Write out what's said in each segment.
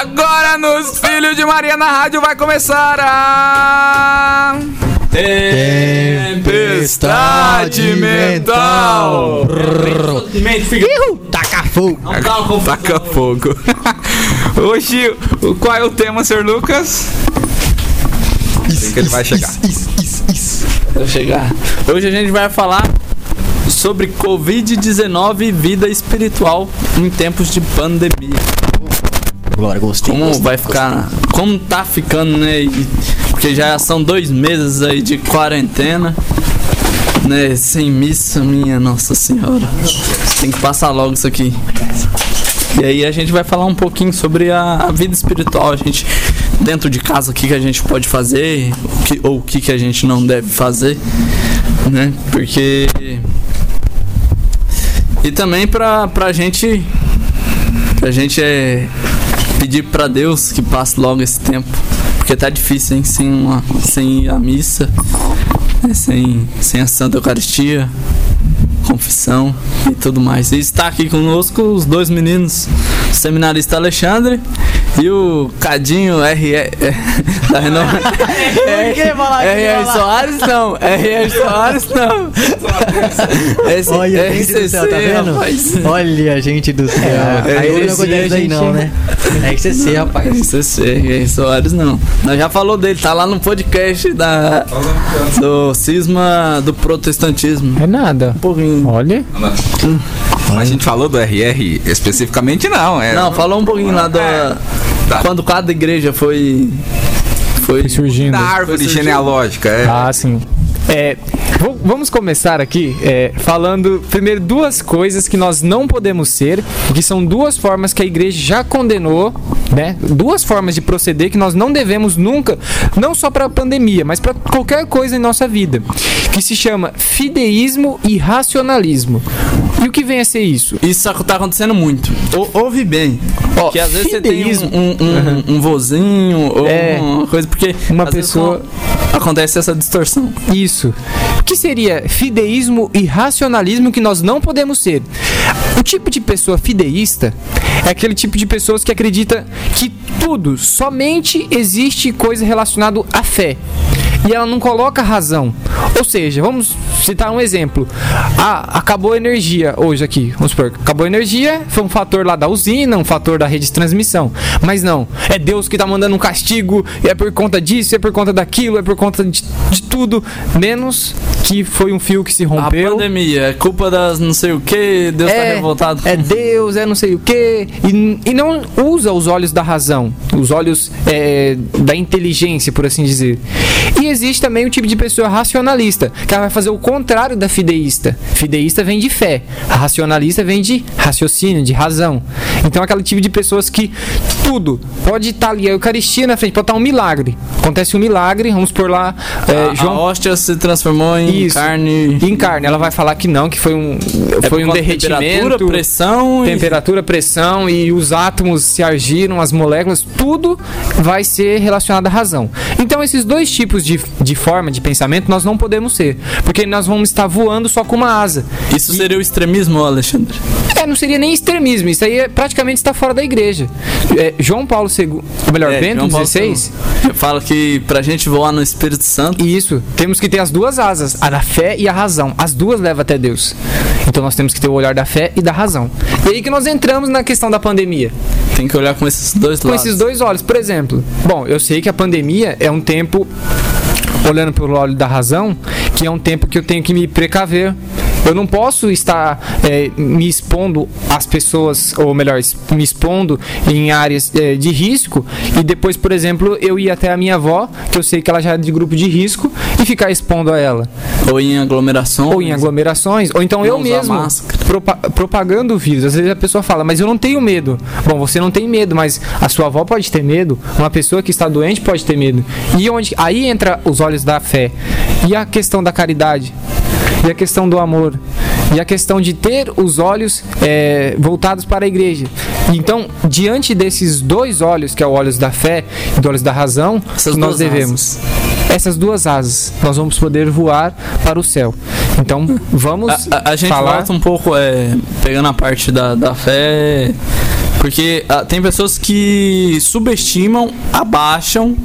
agora nos Filhos de Maria na rádio vai começar a. Tempestade mental. Taca fogo. Taca fogo. Hoje, o- qual é o tema, Sr. Lucas? que ele vai chegar. Isso, isso, isso. Vou chegar. Hoje a gente vai falar sobre Covid-19 e vida espiritual em tempos de pandemia. Glória, gostei. Como gostei, vai ficar. Como tá ficando, né? E- Porque já são dois meses aí de quarentena. Né? Sem missa, minha Nossa Senhora. Tem que passar logo isso aqui. E aí a gente vai falar um pouquinho sobre a, a vida espiritual. A gente, dentro de casa, o que, que a gente pode fazer, o que, ou o que, que a gente não deve fazer, né? Porque. E também pra, pra gente. Pra gente é, pedir pra Deus que passe logo esse tempo. Porque tá difícil, hein? Sem, uma, sem a missa, né? sem, sem a Santa Eucaristia, confissão e tudo mais. E está aqui conosco os dois meninos, o seminarista Alexandre e o Cadinho R. da Renova. R.R. Soares não, R.R. Soares não. Esse- Olha, gente do RCC, céu, tá vendo? rapaz. Olha, gente do céu. É, aí esse não acontece aí não, né? É que você ser, rapaz. RCC, R.R. Soares não. Nós já falou dele, tá lá no podcast da, do cisma do protestantismo. É nada. Um pouquinho. Olha. A gente falou do RR especificamente, não. É, Não, falou um pouquinho lá do. Tá. Quando cada igreja foi. Foi. Foi surgindo. da árvore genealógica. É. Ah, sim. É, vamos começar aqui é, falando primeiro duas coisas que nós não podemos ser, que são duas formas que a igreja já condenou, né? Duas formas de proceder que nós não devemos nunca, não só para a pandemia, mas para qualquer coisa em nossa vida, que se chama fideísmo e racionalismo. E o que vem a ser isso? Isso tá acontecendo muito. Ou, ouve bem. Ó, que às vezes você tem fideísmo. um, um, um, um vozinho ou É. uma coisa, porque Uma pessoa- acontece essa distorção. Isso. O que seria fideísmo e racionalismo que nós não podemos ser? O tipo de pessoa fideísta é aquele tipo de pessoas que acredita que tudo, somente existe coisa relacionada à fé. E ela não coloca razão. Ou seja, vamos citar um exemplo. Ah, acabou a energia hoje aqui. Vamos supor, acabou a energia, foi um fator lá da usina, um fator da rede de transmissão. Mas não, é Deus que tá mandando um castigo, e é por conta disso, é por conta daquilo, é por conta de, de tudo, menos que foi um fio que se A rompeu. pandemia é culpa das não sei o que, Deus tá revoltado. É Deus, é não sei o que. E, e não usa os olhos da razão, os olhos é, da inteligência, por assim dizer. E existe também o tipo de pessoa racionalista, que ela vai fazer o contrário da fideísta. Fideísta vem de fé, racionalista vem de raciocínio, de razão. Então aquele tipo de pessoas que tudo pode estar ali, a Eucaristia na frente, pode estar um milagre. Acontece um milagre, vamos por lá, é, a, João a hóstia se transformou em Isso. carne. em carne. Ela vai falar que não, que foi um, É foi um derretimento. Temperatura, pressão e- temperatura, pressão e os átomos se agiram, as moléculas, tudo vai ser relacionado à razão. Então, esses dois tipos de, de forma de pensamento nós não podemos ser, porque nós vamos estar voando só com uma asa. Isso seria o extremismo, Alexandre? É, não seria nem extremismo, isso aí é, praticamente está fora da igreja. É, João Paulo II, ou melhor, É, Bento XVI. Fala que pra gente voar no Espírito Santo, Isso, temos que ter as duas asas, a da fé e a razão. As duas levam até Deus. Então nós temos que ter o olhar da fé e da razão. E aí que nós entramos na questão da pandemia. tem que olhar com esses dois Com lados. esses dois olhos, por exemplo. Bom, eu sei que a pandemia é um tempo, olhando pelo olho da razão, que é um tempo que eu tenho que me precaver. Eu não posso estar é, me expondo às pessoas, ou melhor, me expondo em áreas é, de risco e depois, por exemplo, eu ir até a minha avó, que eu sei que ela já é de grupo de risco, e ficar expondo a ela. Ou em aglomeração. Ou em aglomerações, ou então eu mesmo propa- propagando o vírus. Às vezes a pessoa fala, mas eu não tenho medo. Bom, você não tem medo, mas a sua avó pode ter medo, uma pessoa que está doente pode ter medo. E onde aí entra os olhos da fé. E a questão da caridade. E a questão do amor. E a questão de ter os olhos é, voltados para a igreja. Então, diante desses dois olhos, que é o olhos da fé e do olhos da razão, Essas nós devemos essas duas asas, nós vamos poder voar para o céu. Então, vamos A, a- a gente falar volta um pouco, é, pegando a parte da, da fé, Porque ah, tem pessoas que subestimam, abaixam.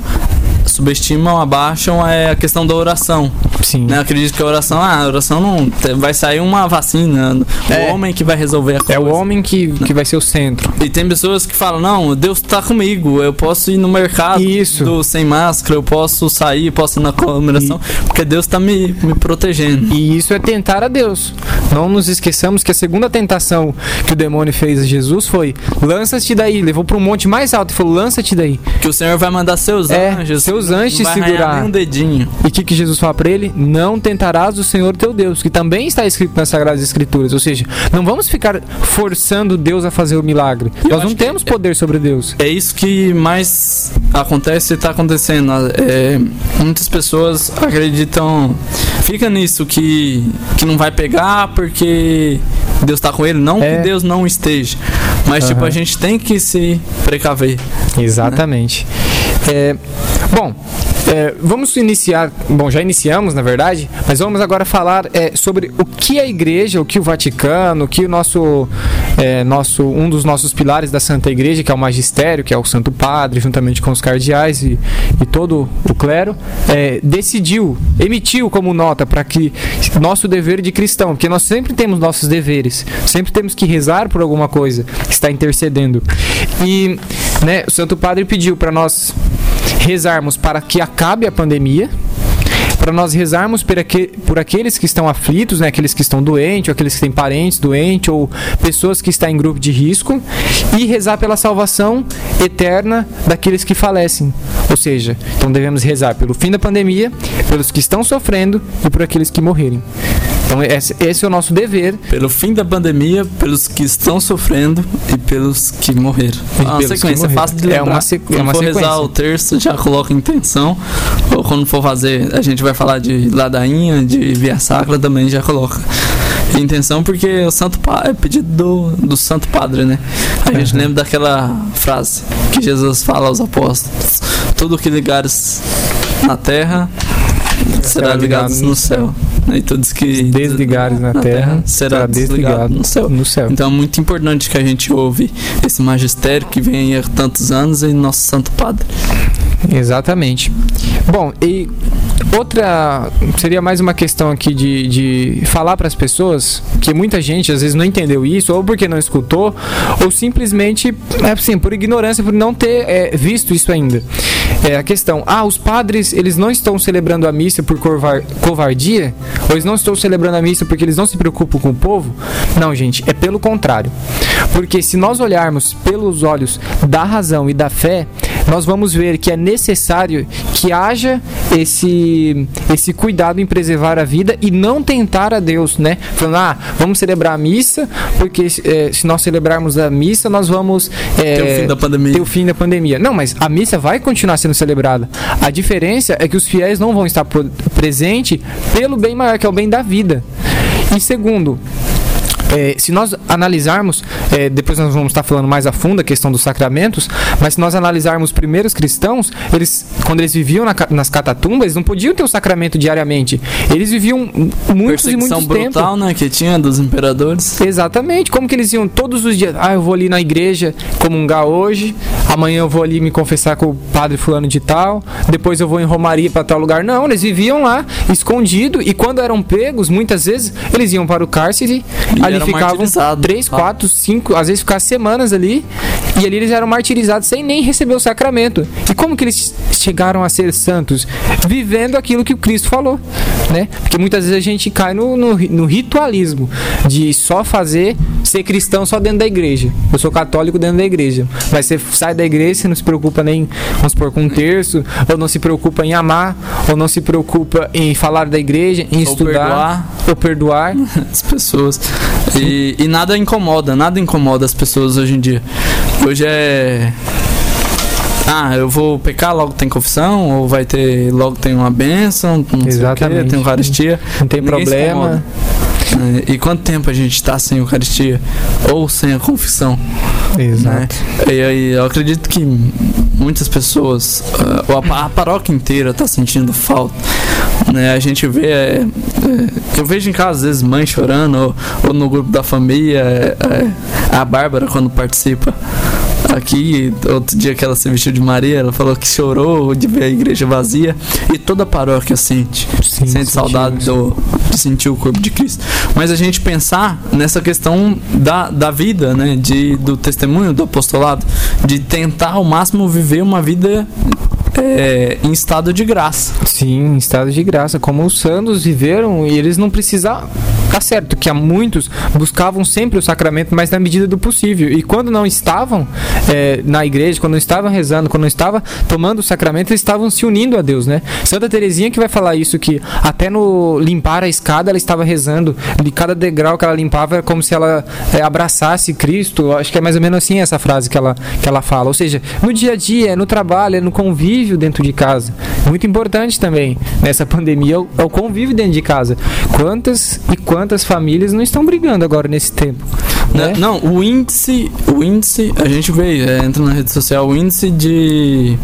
Subestimam, abaixam é a questão da oração. Sim. Né? Acredito que a oração, ah, a oração não. Vai sair uma vacina. O É. homem que vai resolver a coisa. É o homem que, que vai ser o centro. E tem pessoas que falam, não, Deus tá comigo, eu posso ir no mercado Isso. do- sem máscara, eu posso sair, posso ir na comemoração, porque Deus tá me, me protegendo. E isso é tentar a Deus. Não nos esqueçamos que a segunda tentação que o demônio fez a Jesus foi: lança-te daí. Levou para um monte mais alto e falou: lança-te daí. Que o Senhor vai mandar seus É, anjos. seus não vai arranhar segurar. um dedinho. E o que, que Jesus fala para ele? Não tentarás o Senhor teu Deus, que também está escrito nas Sagradas Escrituras. Ou seja, não vamos ficar forçando Deus a fazer o milagre. Nós não temos poder sobre Deus. É isso que mais acontece e tá acontecendo. É, muitas pessoas acreditam. Fica nisso que, que não vai pegar porque Deus tá com ele. Não É. que Deus não esteja. Mas, tipo, Aham. a gente tem que se precaver. Exatamente. É, bom, é, vamos iniciar. Bom, já iniciamos, na verdade, mas vamos agora falar é, sobre o que a igreja, o que o Vaticano, o que o nosso, é, nosso. Um dos nossos pilares da Santa Igreja, que é o magistério, que é o Santo Padre, juntamente com os cardeais e, e todo o clero, é, decidiu, emitiu como nota para que nosso dever de cristão, porque nós sempre temos nossos deveres, sempre temos que rezar por alguma coisa, está intercedendo. E né, o Santo Padre pediu para nós rezarmos para que acabe a pandemia, para nós rezarmos por, aque- por aqueles que estão aflitos, né, aqueles que estão doentes, ou aqueles que têm parentes doentes, ou pessoas que estão em grupo de risco, e rezar pela salvação eterna daqueles que falecem. Ou seja, então devemos rezar pelo fim da pandemia, pelos que estão sofrendo e por aqueles que morrerem. Então esse, esse é o nosso dever Pelo fim da pandemia, pelos que estão sofrendo e pelos que morreram. É uma sequência, é fácil de É uma sequ- é quando uma for rezar sequência. o terço, já coloca intenção. Ou quando for fazer, a gente vai falar de ladainha, de via sacra, também já coloca intenção, porque o Santo é pedido do, do Santo Padre, né? A gente Uhum. lembra daquela frase que Jesus fala aos apóstolos: Tudo que ligares na terra será ligado no céu. E tudo que desligares na, terra, será desligado no céu. no céu. Então é muito importante que a gente ouve esse magistério que vem há tantos anos e nosso Santo Padre. Exatamente. Bom, e outra seria mais uma questão aqui de, de falar para as pessoas que muita gente às vezes não entendeu isso, ou porque não escutou, ou simplesmente, é assim, por ignorância, por não ter é, visto isso ainda. É a questão, ah, os padres eles não estão celebrando a missa por covar- covardia, ou eles não estão celebrando a missa porque eles não se preocupam com o povo? Não, gente, é pelo contrário. Porque se nós olharmos pelos olhos da razão e da fé, nós vamos ver que é necessário que haja esse, esse cuidado em preservar a vida e não tentar a Deus, né? Falando, ah, vamos celebrar a missa, porque eh, se nós celebrarmos a missa, nós vamos eh, Ter o fim da pandemia. ter o fim da pandemia. Não, mas a missa vai continuar sendo celebrada. A diferença é que os fiéis não vão estar pro- presente pelo bem maior, que é o bem da vida. E segundo, é, se nós analisarmos, é, depois nós vamos estar falando mais a fundo a questão dos sacramentos, mas se nós analisarmos os primeiros cristãos, eles, quando eles viviam na nas catatumbas, eles não podiam ter o sacramento diariamente. Eles viviam muitos e muitos tempos. brutal, né? Que tinha dos imperadores. Exatamente, como que eles iam todos os dias? Ah, eu vou ali na igreja comungar hoje, amanhã eu vou ali me confessar com o padre fulano de tal, depois eu vou em Romaria para tal lugar. Não, eles viviam lá, escondido, e quando eram pegos, muitas vezes, eles iam para o cárcere, E ali eram ficavam martirizados. três, Ah. quatro, cinco, às vezes ficavam semanas ali, e ali eles eram martirizados sem nem receber o sacramento. E como que eles chegaram a ser santos? Vivendo aquilo que o Cristo falou, né? Porque muitas vezes a gente cai no, no, no ritualismo de só fazer ser cristão só dentro da igreja. Eu sou católico dentro da igreja. Mas você sai da igreja, você não se preocupa nem, vamos supor, com um terço, ou não se preocupa em amar, ou não se preocupa em falar da igreja, em Ou estudar, perdoar. ou perdoar. as pessoas. E, e nada incomoda, nada incomoda as pessoas hoje em dia. Hoje é. Ah, eu vou pecar, logo tem confissão, ou vai ter, logo tem uma bênção, não sei o Exatamente. quê, tem Eucaristia. Não tem Ninguém problema. E quanto tempo a gente está sem Eucaristia? Ou sem a confissão? Exato. E aí eu acredito que muitas pessoas, ah, ou a, a paróquia inteira está sentindo falta. Né? A gente vê, é, é, eu vejo em casa às vezes mãe chorando, ou, ou no grupo da família, é, é, a Bárbara quando participa. Aqui, outro dia que ela se vestiu de Maria, ela falou que chorou de ver a igreja vazia e toda a paróquia sente. Sim, sente saudade do, de sentir o corpo de Cristo. Mas a gente pensar nessa questão da, da vida, né? De, do testemunho, do apostolado, de tentar ao máximo viver uma vida é, em estado de graça. Sim, em estado de graça, como os santos viveram e eles não precisavam. Tá certo que há muitos buscavam sempre o sacramento, mas na medida do possível. E quando não estavam é, na igreja, quando não estavam rezando, quando não estavam tomando o sacramento, eles estavam se unindo a Deus, né? Santa Terezinha que vai falar isso, que até no limpar a escada ela estava rezando. De cada degrau que ela limpava era como se ela é, abraçasse Cristo. Acho que é mais ou menos assim essa frase que ela, que ela fala. Ou seja, no dia a dia, no trabalho, é no convívio dentro de casa. Muito importante também nessa pandemia é o, é o convívio dentro de casa. Quantas e quantas famílias não estão brigando agora nesse tempo? Né? Né? Não, o índice, o índice, a gente vê, é, entra na rede social, o índice de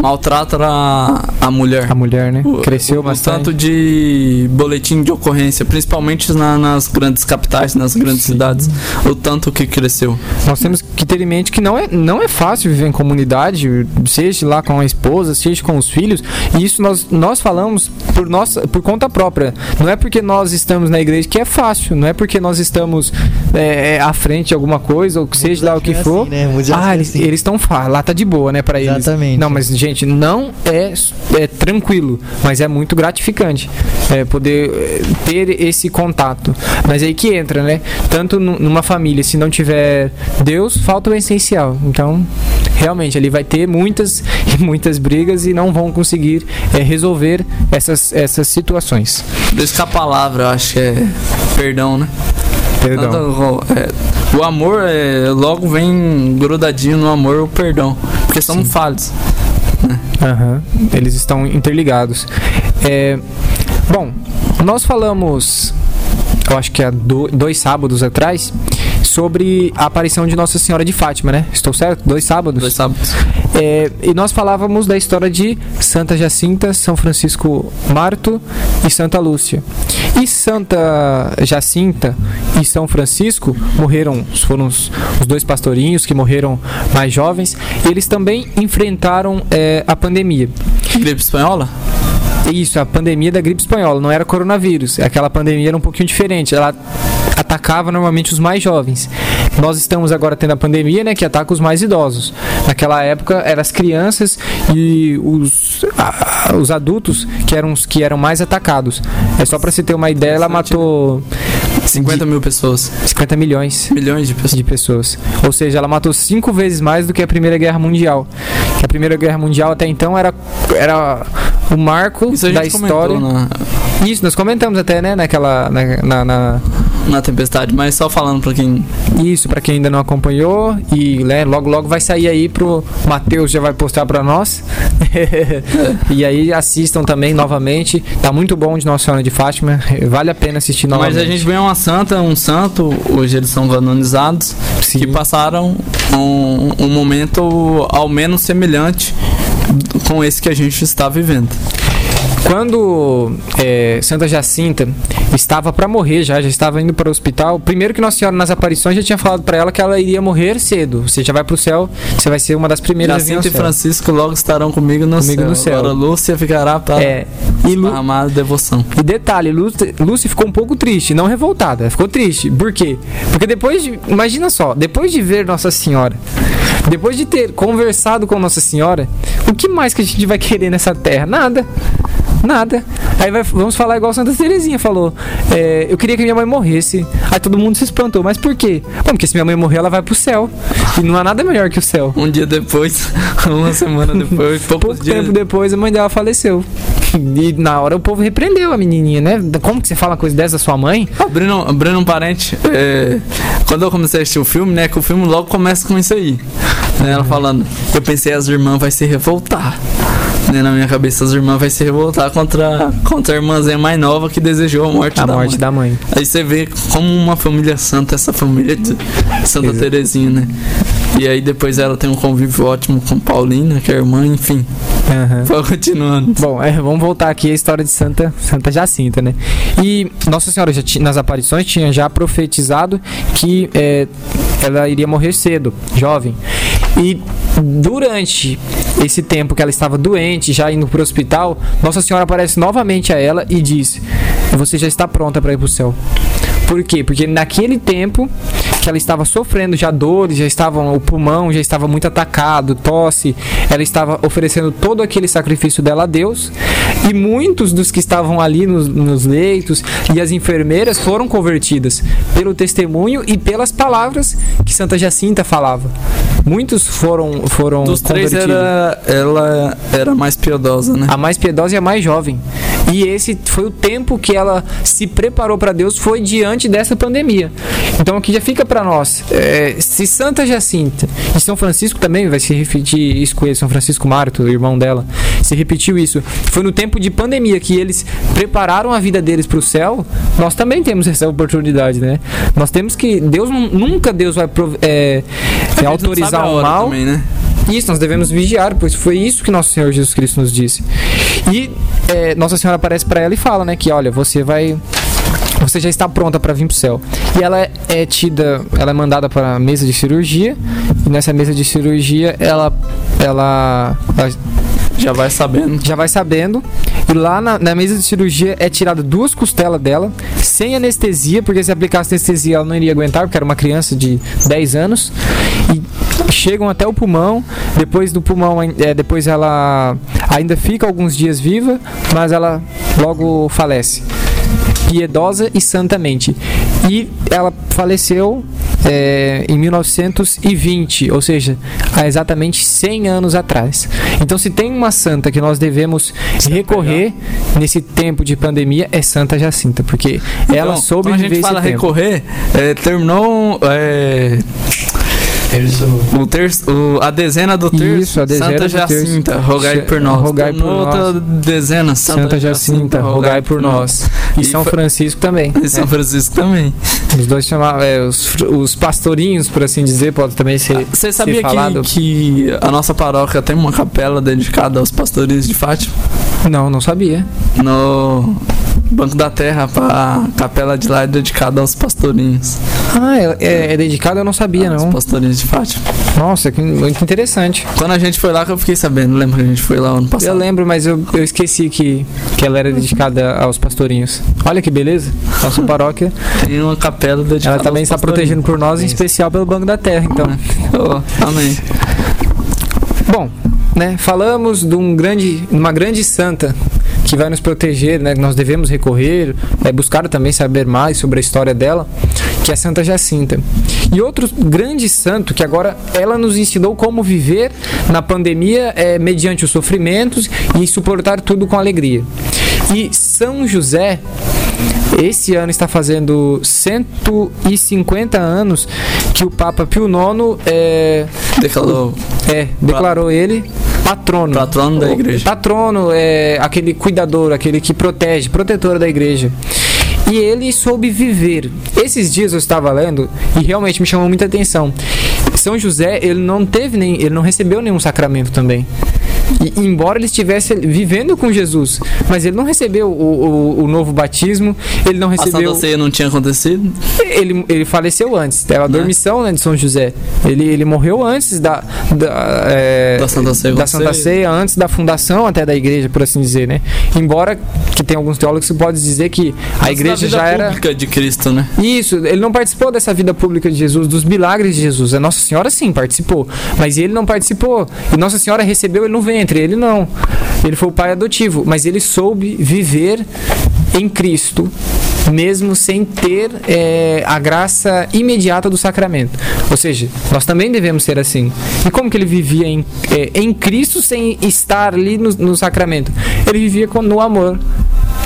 maltrato a, a mulher. A mulher, né? O- Cresceu o, bastante. tanto de boletim de ocorrência, principalmente na- nas grandes capitais, nas grandes Sim. cidades, o tanto que cresceu. Nós temos que ter em mente que não é, não é fácil viver em comunidade, seja lá com a esposa, seja com os filhos, e isso nós, nós falamos por, nossa, por conta própria. Não é porque nós estamos na igreja que é fácil, não é porque nós estamos é, à frente de alguma coisa, ou que seja lá o que assim, for. né? Muitos já Ah, eles assim. eles estão lá tá de boa, né, para eles. Exatamente. Não, mas gente, não é, é tranquilo, mas é muito gratificante é, poder é, ter esse contato. Mas aí que entra, né? Tanto nu- numa família, se não tiver Deus, falta o essencial. Então, realmente, ali vai ter muitas e muitas brigas e não vão conseguir é, resolver essas, essas situações. Por isso que a palavra, eu acho que é perdão, né? Perdão. É, o amor é, logo vem grudadinho no amor o perdão. Porque somos falhos. Aham, Eles estão interligados. É, bom, nós falamos, eu acho que há do- dois sábados atrás, sobre a aparição de Nossa Senhora de Fátima, né? Estou certo? Dois sábados. Dois sábados. É, e nós falávamos da história de Santa Jacinta, São Francisco Marto e Santa Lúcia. E Santa Jacinta e São Francisco morreram, foram os, os dois pastorinhos que morreram mais jovens. E eles também enfrentaram é, a pandemia. Gripe espanhola? Isso, a pandemia da gripe espanhola, não era coronavírus. Aquela pandemia era um pouquinho diferente. Ela atacava normalmente os mais jovens. Nós estamos agora tendo a pandemia, né, que ataca os mais idosos. Naquela época eram as crianças e os, a- os adultos que eram os que eram mais atacados. É só para você ter uma ideia, ela matou 50 mil pessoas. 50 milhões Milhões de pessoas. de pessoas. Ou seja, ela matou cinco vezes mais do que a Primeira Guerra Mundial. Que a Primeira Guerra Mundial até então era, era o marco da história. na, Isso, nós comentamos até, né, naquela. Na, na- na- na tempestade, mas só falando pra quem. isso, pra quem ainda não acompanhou. E né, logo, logo vai sair aí pro. Matheus já vai postar pra nós. e aí assistam também novamente. Tá muito bom de Nossa Senhora de Fátima. Vale a pena assistir novamente. Mas a gente vê uma santa, um santo, hoje eles são canonizados, Sim. que passaram um, um momento ao menos semelhante com esse que a gente está vivendo. Quando é, Santa Jacinta estava para morrer já, já estava indo para o hospital, primeiro que Nossa Senhora nas aparições já tinha falado para ela que ela iria morrer cedo. Você já vai pro céu, você vai ser uma das primeiras a vir ao Jacinto e. Francisco logo estarão comigo no Comigo céu. no céu. Agora Lúcia ficará para É, e, Lu, amar devoção. e detalhe, Lúcia, Lúcia ficou um pouco triste, não revoltada, ficou triste. Por quê? Porque depois de. Imagina só, depois de ver Nossa Senhora, depois de ter conversado com Nossa Senhora, o que mais que a gente vai querer nessa terra? Nada. Nada. Aí vai- vamos falar igual Santa Terezinha falou. É, eu queria que minha mãe morresse. Aí todo mundo se espantou. Mas por quê? Bom, porque se minha mãe morrer, ela vai pro céu. E não há nada melhor que o céu. Um dia depois, uma semana depois, Pouco dias. tempo depois, a mãe dela faleceu. E na hora o povo repreendeu a menininha, né? Como que você fala uma coisa dessa da sua mãe? Abrindo, abrindo um parente, é, quando eu comecei a assistir o filme, né, que o filme logo começa com isso aí. Né, ela falando, eu pensei as irmãs vai se revoltar. Né, na minha cabeça, as irmãs vai se revoltar contra, contra a irmãzinha mais nova que desejou a morte A da morte mãe. da mãe. Aí você vê como uma família santa, essa família de Santa Exato. Terezinha, né? E aí depois ela tem um convívio ótimo com Paulina, que é a irmã, enfim. Foi continuando. Bom, é, vamos voltar aqui à história de Santa, Santa Jacinta, né? E Nossa Senhora já nas aparições tinha já profetizado que é, ela iria morrer cedo, jovem. E durante esse tempo que ela estava doente, já indo para o hospital, Nossa Senhora aparece novamente a ela e diz: Você já está pronta para ir para o céu. Por quê? Porque naquele tempo que ela estava sofrendo já dores, já estavam o pulmão já estava muito atacado, tosse, ela estava oferecendo todo aquele sacrifício dela a Deus e muitos dos que estavam ali nos, nos leitos e as enfermeiras foram convertidas pelo testemunho e pelas palavras que Santa Jacinta falava. Muitos foram foram Dos três era, ela era mais piedosa, né? A mais piedosa e a mais jovem. E esse foi o tempo que ela se preparou para Deus, foi diante dessa pandemia. Então aqui já fica para nós. é, se Santa Jacinta e São Francisco também vai se repetir isso com ele, São Francisco Marto, o irmão dela, se repetiu isso. Foi no tempo de pandemia que eles prepararam a vida deles para o céu. Nós também temos essa oportunidade, né? Nós temos que Deus nu- nunca Deus vai é, é, autorizar sabe a o mal. Também, né? Isso, nós devemos vigiar, pois foi isso que nosso Senhor Jesus Cristo nos disse. E é, Nossa Senhora aparece para ela e fala, né, que olha, você vai você já está pronta para vir pro céu. E ela é tida, ela é mandada para a mesa de cirurgia, e nessa mesa de cirurgia ela ela, ela Já vai sabendo. já vai sabendo. E lá na, na mesa de cirurgia é tirada duas costelas dela, sem anestesia, porque se aplicasse anestesia ela não iria aguentar, porque era uma criança de 10 anos. E chegam até o pulmão. Depois do pulmão, é, depois ela ainda fica alguns dias viva, mas ela logo falece. Piedosa e santamente. E ela faleceu é, em 1920, ou seja, há exatamente 100 anos atrás. Então, se tem uma santa que nós devemos recorrer nesse tempo de pandemia, é Santa Jacinta, porque ela Então, soube quando a gente fala esse tempo. recorrer, é, terminou é, o terço, o- a dezena do terço. Isso, a dezena Santa do terço. Jacinta, rogai por nós. rogai por outra dezena, Santa, Santa Jacinta, rogai por nós. E, E São Francisco também. E São Francisco também. Os dois chamavam, é, os, os pastorinhos, por assim dizer, pode também ser. Você sabia falado. que, que a nossa paróquia tem uma capela dedicada aos pastores de Fátima? Não, não sabia. No Banco da Terra, a capela de lá é dedicada aos pastorinhos. Ah, é, é, é dedicado, eu não sabia, Aos não. pastorinhos de Fátima. Nossa, que muito interessante. Quando a gente foi lá que eu fiquei sabendo, lembra que a gente foi lá ano Eu passado? lembro, mas eu, eu esqueci que, que ela era dedicada aos pastorinhos. Olha que beleza. Nossa paróquia, Tem uma capela dedicada ela também está protegendo por nós, em especial pelo Banco da Terra, então. Oh, amém. Bom, né, falamos de um grande, uma grande santa que vai nos proteger, né, que nós devemos recorrer, é, buscar também saber mais sobre a história dela, que é Santa Jacinta. E outro grande santo que agora ela nos ensinou como viver na pandemia é, mediante os sofrimentos e suportar tudo com alegria. E São José, esse ano está fazendo 150 anos que o Papa Pio IX é, Declarou é, declarou ele patrono. Patrono da igreja. Patrono é aquele cuidador, aquele que protege, protetor da igreja. E ele soube viver. Esses dias eu estava lendo e realmente me chamou muita atenção. São José, ele não teve nem, ele não recebeu nenhum sacramento também. E, embora ele estivesse vivendo com Jesus, mas ele não recebeu o, o, o novo batismo, ele não a recebeu Santa Ceia não tinha acontecido? ele, ele faleceu antes, era a Né? dormição né, de São José. Ele, ele morreu antes da, da, é, Da Santa Ceia da Santa. Ceia, antes da fundação até da igreja, por assim dizer, né? Embora que tem alguns teólogos que podem dizer que a da igreja já era pública de Cristo, né? isso, ele não participou dessa vida pública de Jesus, dos milagres de Jesus. A Nossa Senhora sim participou, mas ele não participou. E Nossa Senhora recebeu ele no ventre, ele não. Ele foi o pai adotivo, mas ele soube viver em Cristo, mesmo sem ter eh, a graça imediata do sacramento. Ou seja, nós também devemos ser assim. E como que ele vivia em, eh, em Cristo sem estar ali no, no sacramento? Ele vivia com- no amor.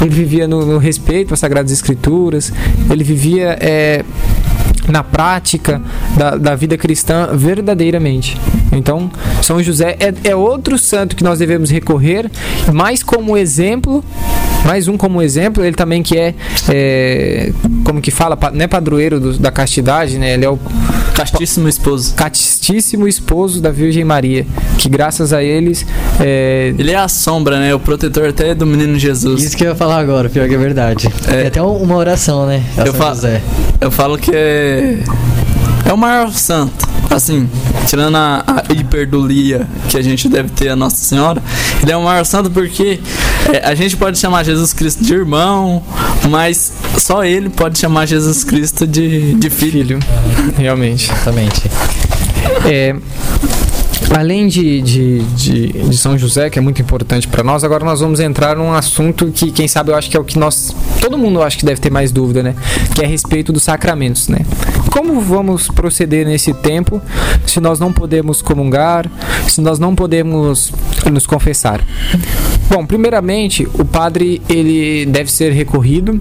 Ele vivia no, no respeito às Sagradas Escrituras, ele vivia é, na prática da, da vida cristã verdadeiramente. Então, São José é, é outro santo que nós devemos recorrer, mais como exemplo, mais um como exemplo, ele também que é, é, como que fala, não é padroeiro do- da castidade, né? Ele é o Castíssimo esposo. castíssimo esposo da Virgem Maria, que graças a eles é, Ele é a sombra, né? O protetor até do menino Jesus. Isso que eu ia falar agora, pior que é verdade. É. Tem até um- uma oração, né? Eu falo- José. Eu falo que é. É o maior santo. Assim, tirando a, a hiperdulia que a gente deve ter a Nossa Senhora, ele é o maior santo porque é, a gente pode chamar Jesus Cristo de irmão, mas só ele pode chamar Jesus Cristo de, de filho. filho, realmente. Exatamente. É, além de, de, de, de São José, que é muito importante para nós, agora nós vamos entrar num assunto que, quem sabe, eu acho que é o que nós. Todo mundo acho que deve ter mais dúvida, né? Que é a respeito dos sacramentos, né? Como vamos proceder nesse tempo se nós não podemos comungar, se nós não podemos nos confessar? Bom, primeiramente, o padre ele deve ser recorrido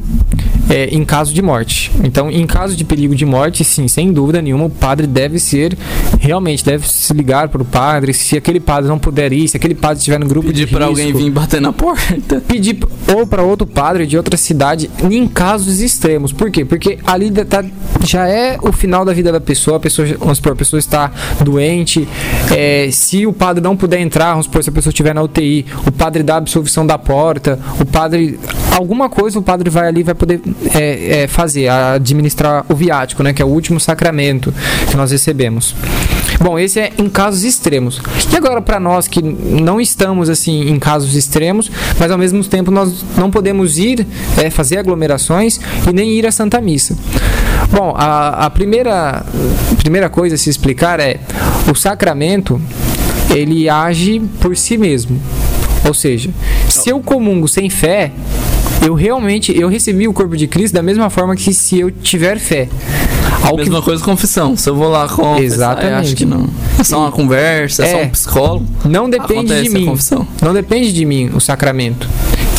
é, em caso de morte. Então, em caso de perigo de morte, sim, sem dúvida nenhuma, o padre deve ser realmente deve se ligar para o padre. Se aquele padre não puder ir, se aquele padre estiver no grupo Pedir de pra risco, alguém vir bater na porta. pedir ou para outro padre de outra cidade em casos extremos. Por quê? Porque ali tá- já é o final da vida da pessoa. A pessoa, vamos supor, a pessoa está doente. é, se o padre não puder entrar, vamos supor, se a pessoa estiver na UTI, o padre dá a absolvição da porta. O padre, alguma coisa, o padre vai ali, vai poder é, é, fazer, administrar o viático, né? Que é o último sacramento que nós recebemos. Bom, esse é em casos extremos. E agora para nós que não estamos assim em casos extremos, mas ao mesmo tempo nós não podemos ir é, fazer aglomerações e nem ir à Santa Missa. Bom, a, a primeira primeira coisa a se explicar é o sacramento ele age por si mesmo. Ou seja, se eu comungo sem fé, eu realmente eu recebi o corpo de Cristo da mesma forma que se eu tiver fé. Ao que Mesma coisa confissão. Se eu vou lá com Exatamente. acho que não. É só uma conversa, é, só É. um psicólogo. Não depende de mim. Não depende de mim o sacramento.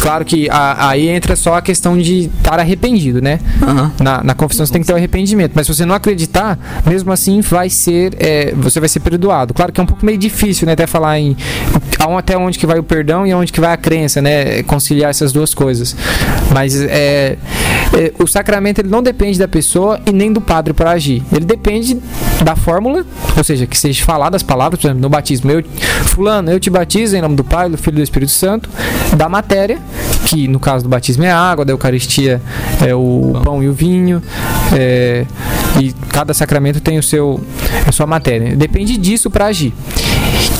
Claro que a- aí entra só a questão de estar arrependido, né? Aham. Na, na confissão você tem que ter o arrependimento. Mas se você não acreditar, mesmo assim vai ser. é, você vai ser perdoado. Claro que é um pouco meio difícil, né? Até falar em até onde que vai o perdão e aonde que vai a crença, né? Conciliar essas duas coisas. Mas é, é, o sacramento ele não depende da pessoa e nem do padre para agir. Ele depende da fórmula, ou seja, que seja falada as palavras, por exemplo, no batismo. Eu, fulano, eu te batizo em nome do Pai, do Filho e do Espírito Santo, da matéria, que no caso do batismo é a água, da Eucaristia é o pão e o vinho, é, e cada sacramento tem o seu, a sua matéria. Depende disso para agir.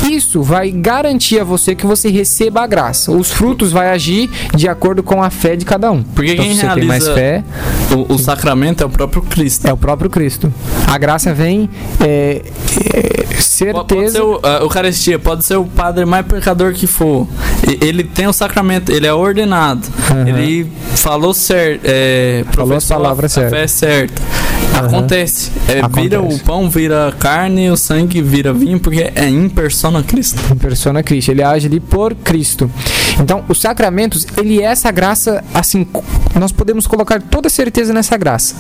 Isso vai garantir a você que você receba a graça. Os frutos vai agir de acordo com a fé de cada um. Porque Então, quem se você tem mais fé, O, o sacramento é o próprio Cristo. é o próprio Cristo. A graça vem é, é, Pode, pode certeza. ser o, a Eucaristia, pode ser o padre mais pecador que for. Ele tem o sacramento, ele é ordenado. Aham. Ele falou certo. É, Falou as palavras a. A certa. Aham. Acontece. É, Vira Acontece. o pão, vira carne, o sangue vira vinho, porque é em persona Cristo. em persona Cristo, ele age ali por Cristo. Então, os sacramentos, ele é essa graça, assim, nós podemos colocar toda certeza nessa graça.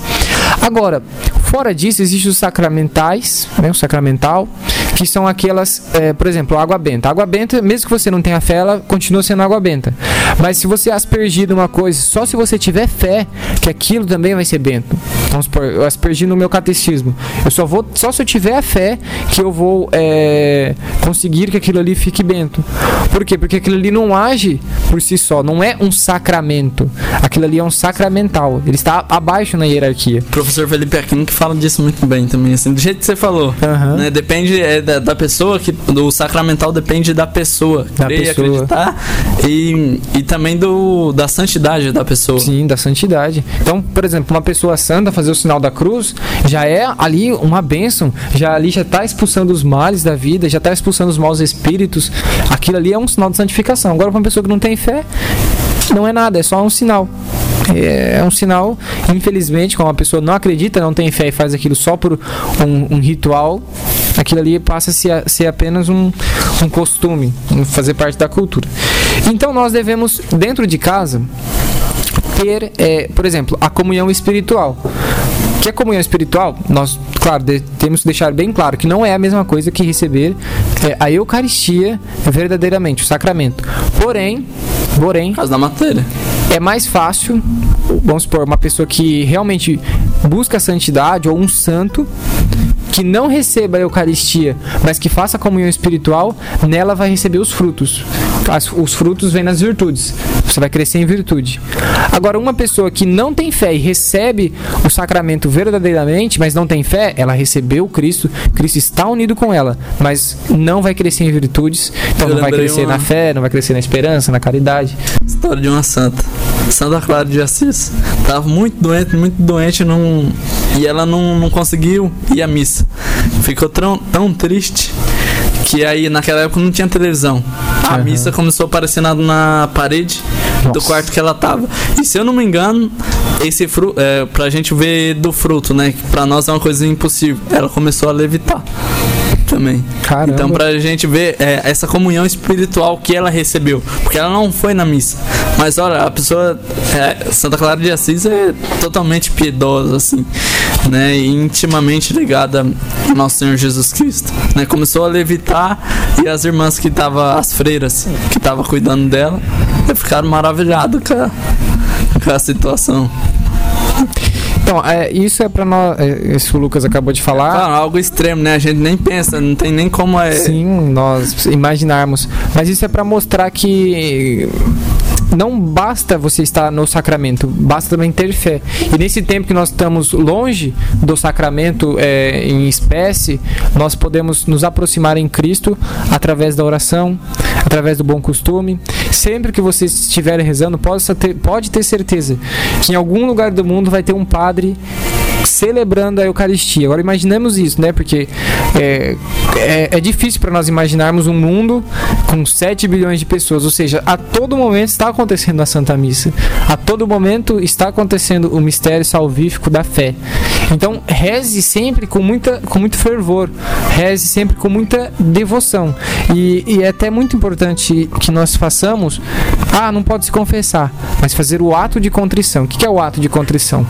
Agora, fora disso, existem os sacramentais, né, o sacramental, que são aquelas, é, por exemplo, água benta. A água benta, mesmo que você não tenha fé, ela continua sendo água benta. Mas se você aspergir uma coisa, só se você tiver fé, que aquilo também vai ser bento. Vamos supor, eu aspergi no meu catecismo. Eu só vou, só se eu tiver a fé que eu vou é, conseguir que aquilo ali fique bento. Por quê? Porque aquilo ali não age por si só, não é um sacramento. Aquilo ali é um sacramental. Ele está abaixo na hierarquia. O professor Felipe Aquino que fala disso muito bem também, assim, do jeito que você falou. Aham. né? Depende é, da, da pessoa, que do sacramental depende da pessoa. Da crer pessoa. acreditar. E, e também do, da santidade da pessoa. Sim, da santidade. Então, por exemplo, uma pessoa santa fazer o sinal da cruz já é ali uma bênção, já ali já está expulsando os males da vida, já está expulsando os maus espíritos. Aquilo ali é um sinal de santificação. Agora, para uma pessoa que não tem fé, não é nada, é só um sinal. É um sinal, infelizmente, quando uma pessoa não acredita, não tem fé e faz aquilo só por um, um ritual, aquilo ali passa a ser, apenas um, um costume, um fazer parte da cultura. Então nós devemos, dentro de casa, ter, é, por exemplo, a comunhão espiritual. O que é comunhão espiritual? Nós, claro, de- temos que deixar bem claro que não é a mesma coisa que receber é, a Eucaristia verdadeiramente, o sacramento. Porém, porém, Por causa da matéria. é mais fácil, vamos supor, uma pessoa que realmente busca a santidade ou um santo que não receba a Eucaristia, mas que faça a comunhão espiritual, nela vai receber os frutos. As- os frutos vêm nas virtudes. Você vai crescer em virtude. Agora, uma pessoa que não tem fé e recebe o sacramento verdadeiramente, mas não tem fé, ela recebeu Cristo, Cristo está unido com ela, mas não vai crescer em virtudes, então Eu não vai crescer uma- na fé, não vai crescer na esperança, na caridade. História de uma santa. Santa Clara de Assis. Tava muito doente, muito doente não... e ela não, não conseguiu ir à missa. Ficou tão, tão triste que aí naquela época não tinha televisão. A Aham. missa começou a aparecer na, na parede do Nossa. quarto que ela tava. E se eu não me engano, esse fruto, é, pra gente ver do fruto, né? Que pra nós é uma coisa impossível. Ela começou a levitar também. Caramba. Então, pra gente ver é, essa comunhão espiritual que ela recebeu, porque ela não foi na missa. Mas olha, a pessoa, é, Santa Clara de Assis é totalmente piedosa, assim, né? E intimamente ligada ao nosso Senhor Jesus Cristo, né? Começou a levitar e as irmãs que estavam, as freiras que estavam cuidando dela, ficaram maravilhadas com a, com a situação. Então, é, isso é pra nós. É, isso que o Lucas acabou de falar. Claro, algo extremo, né? A gente nem pensa, não tem nem como é. Sim, nós imaginarmos. Mas isso é para mostrar que não basta você estar no sacramento, basta também ter fé. E nesse tempo que nós estamos longe do sacramento é, em espécie, nós podemos nos aproximar em Cristo através da oração, através do bom costume. Sempre que você estiver rezando, possa ter, pode ter certeza que em algum lugar do mundo vai ter um padre celebrando a Eucaristia. Agora imaginemos isso, né? Porque é, é, é difícil para nós imaginarmos um mundo com 7 bilhões de pessoas, ou seja, a todo momento está acontecendo a Santa Missa, a todo momento está acontecendo o mistério salvífico da fé. Então, reze sempre com, muita, com muito fervor, reze sempre com muita devoção. E, e é até muito importante que nós façamos. Ah, não pode se confessar, mas fazer o ato de contrição. O que é o ato de contrição?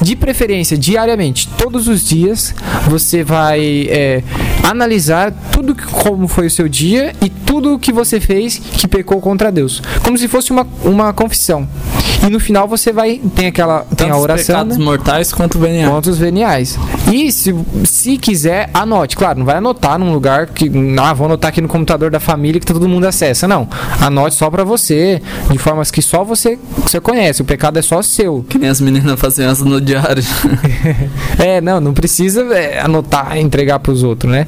De preferência diariamente, todos os dias, você vai é, analisar tudo que, como foi o seu dia e tudo o que você fez que pecou contra Deus, como se fosse uma, uma confissão. E no final você vai tem aquela tem a Tanto os oração, pecados né? mortais quanto veniais. Pontos veniais. E se, se quiser, anote. Claro, não vai anotar num lugar que. Ah, vou anotar aqui no computador da família que todo mundo acessa. Não. Anote só pra você, de formas que só você, você conhece. O pecado é só seu. Que nem as meninas fazem essa no diário. É, não, não precisa é, anotar entregar pros outros, né?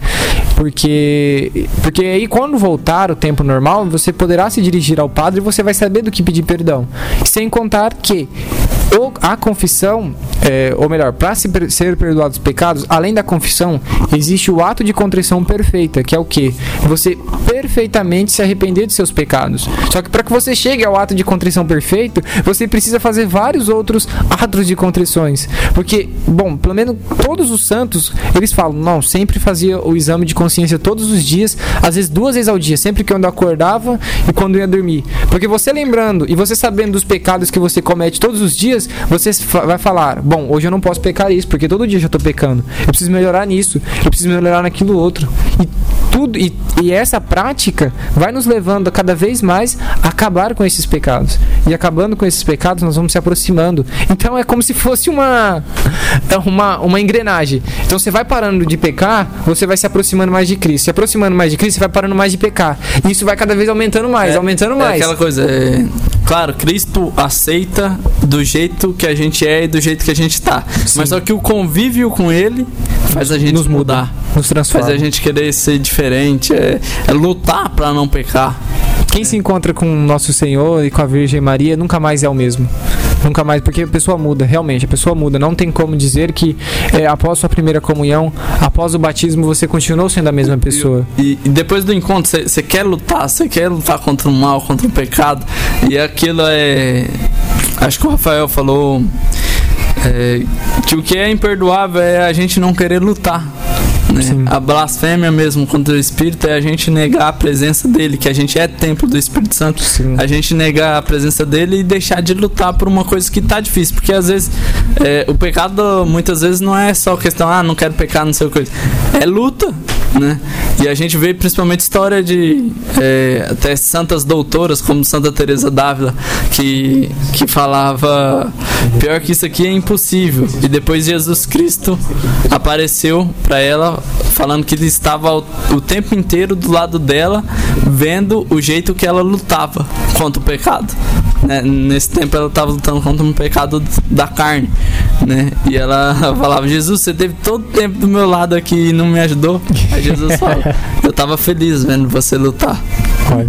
Porque, porque aí quando voltar o tempo normal, você poderá se dirigir ao padre e você vai saber do que pedir perdão. Sem contar que o- a confissão, é, ou melhor, para se ser perdoados os pecados, além da confissão, existe o ato de contrição perfeita, que é o que? Você perfeitamente se arrepender de seus pecados. Só que para que você chegue ao ato de contrição perfeito, você precisa fazer vários outros atos de contrições. Porque, bom, pelo menos todos os santos, eles falam, não, sempre fazia o exame de consciência todos os dias, às vezes duas vezes ao dia, sempre que eu acordava e quando ia dormir. Porque você lembrando e você sabendo dos pecados que você comete todos os dias, você fa- vai falar, bom, hoje eu não posso pecar isso, porque todo dia eu já tô pecando. Eu preciso melhorar nisso, eu preciso melhorar naquilo outro. E tudo e, e essa prática vai nos levando a cada vez mais a acabar com esses pecados. E acabando com esses pecados, nós vamos se aproximando. Então é como se fosse uma é uma, uma engrenagem. Então você vai parando de pecar, você vai se aproximando mais de Cristo. Se aproximando mais de Cristo, você vai parando mais de pecar. E isso vai cada vez aumentando mais, aumentando É mais. aquela coisa, é, claro, Cristo aceita do jeito que a gente é e do jeito que a gente tá. Mas só que o convívio com ele faz a gente nos muda, mudar. nos transforma. Faz a gente querer ser diferente, é, é lutar pra não pecar. Quem se encontra com Nosso Senhor e com a Virgem Maria nunca mais é o mesmo. Nunca mais, porque a pessoa muda, realmente, a pessoa muda. Não tem como dizer que é, após sua primeira comunhão, após o batismo, você continuou sendo a mesma pessoa. E, e depois do encontro, você quer lutar, você quer lutar contra o mal, contra o pecado. E aquilo é. Acho que o Rafael falou é, que o que é imperdoável é a gente não querer lutar. Né? A blasfêmia mesmo contra o Espírito é a gente negar a presença dele, que a gente é templo do Espírito Santo. Sim. A gente negar a presença dele e deixar de lutar por uma coisa que tá difícil. Porque às vezes é, o pecado muitas vezes não é só questão, ah, não quero pecar, não sei o que. É luta. Né? E a gente vê principalmente história de é, até santas doutoras, como Santa Teresa d'Ávila, que, que falava pior que isso aqui é impossível. E depois Jesus Cristo apareceu para ela falando que ele estava o, o tempo inteiro do lado dela, vendo o jeito que ela lutava contra o pecado. Né? Nesse tempo ela estava lutando contra um pecado da carne, né? E ela falava: Jesus, você teve todo o tempo do meu lado aqui e não me ajudou. Aí Jesus fala: Eu estava feliz vendo você lutar. Olha,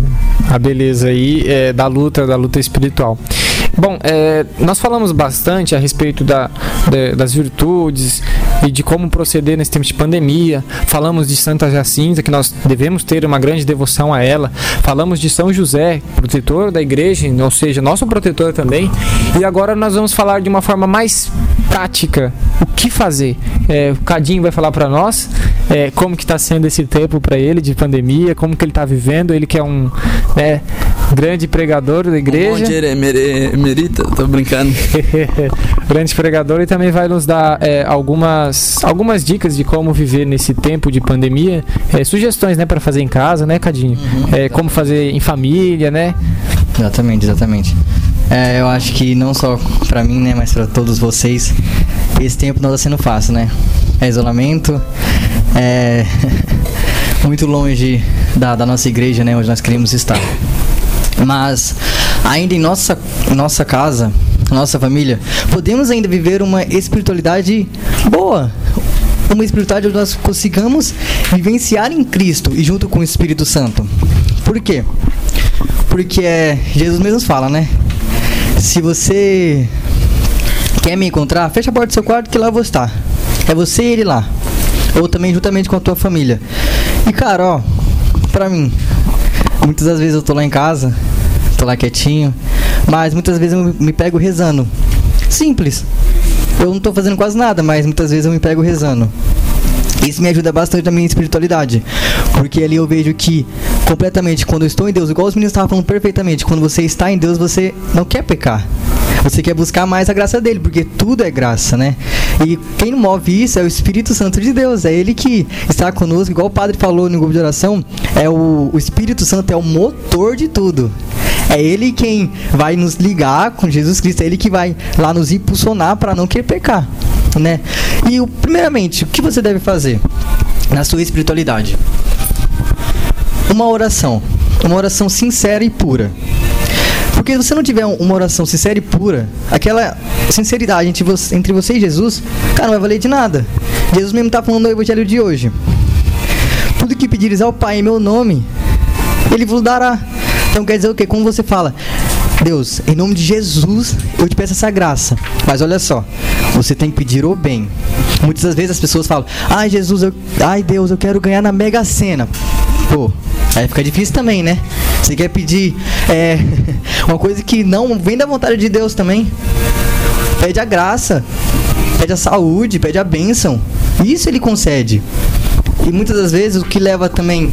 a beleza aí é, da luta, da luta espiritual. Bom, é, nós falamos bastante a respeito da, da- das virtudes e de como proceder nesse tempo de pandemia. Falamos de Santa Jacinta, que nós devemos ter uma grande devoção a ela. Falamos de São José, protetor da igreja, ou seja, nosso protetor também. E agora nós vamos falar de uma forma mais prática o que fazer. É, o Cadinho vai falar para nós é, como que está sendo esse tempo para ele de pandemia, como que ele está vivendo. Ele que é um né, grande pregador da igreja. Um merita, tô brincando. grande pregador e também vai nos dar é, algumas, algumas dicas de como viver nesse tempo de pandemia, é, sugestões né para fazer em casa, né, Cadinho? É, como fazer em família, né? Exatamente, exatamente. É, eu acho que não só pra mim, né, mas pra todos vocês, esse tempo não tá sendo fácil, né? É isolamento, é muito longe da, da nossa igreja, né, onde nós queremos estar. Mas ainda em nossa, nossa casa, nossa família, podemos ainda viver uma espiritualidade boa. Uma espiritualidade onde nós consigamos vivenciar em Cristo e junto com o Espírito Santo. Por quê? Porque é, Jesus mesmo fala, né? Se você quer me encontrar, fecha a porta do seu quarto que lá eu vou estar. É você e ele lá. Ou também juntamente com a tua família. E cara, ó, pra mim, muitas das vezes eu tô lá em casa, tô lá quietinho, mas muitas vezes eu me pego rezando. Simples. Eu não tô fazendo quase nada, mas muitas vezes eu me pego rezando. Isso me ajuda bastante na minha espiritualidade. Porque ali eu vejo que, completamente, quando eu estou em Deus, igual os meninos estavam falando perfeitamente, quando você está em Deus, você não quer pecar. Você quer buscar mais a graça dele, porque tudo é graça, né? E quem move isso é o Espírito Santo de Deus. É ele que está conosco, igual o padre falou no grupo de oração. É o, o Espírito Santo é o motor de tudo. É ele quem vai nos ligar com Jesus Cristo, é ele que vai lá nos impulsionar para não querer pecar, né? E primeiramente, o que você deve fazer na sua espiritualidade? Uma oração, uma oração sincera e pura. Porque se você não tiver uma oração sincera e pura, aquela sinceridade entre você, entre você e Jesus, cara, não vai valer de nada. Jesus mesmo está falando no evangelho de hoje. Tudo que pedires ao Pai em meu nome, ele vos dará. Então quer dizer o quê? Como você fala, Deus, em nome de Jesus, eu te peço essa graça. Mas olha só, você tem que pedir o bem. Muitas das vezes as pessoas falam, ai Jesus, eu, ai Deus, eu quero ganhar na Mega Sena. Pô, aí fica difícil também, né? Você quer pedir é, uma coisa que não vem da vontade de Deus também. Pede a graça, pede a saúde, pede a bênção. Isso ele concede. E muitas das vezes o que leva também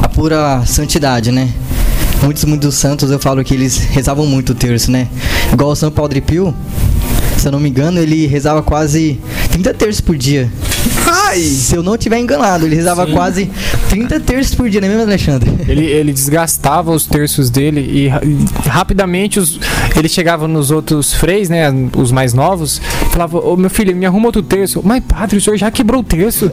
a pura santidade, né? Muitos, muitos santos eu falo que eles rezavam muito o terço, né? Igual o São de Pio, se eu não me engano, ele rezava quase 30 terços por dia. Se eu não tiver enganado, ele rezava quase 30 terços por dia, não é mesmo, Alexandre? Ele, ele desgastava os terços dele e, e rapidamente os, ele chegava nos outros freis, né, os mais novos, falava: Ô meu filho, me arruma outro terço. Mas padre, o senhor já quebrou o terço.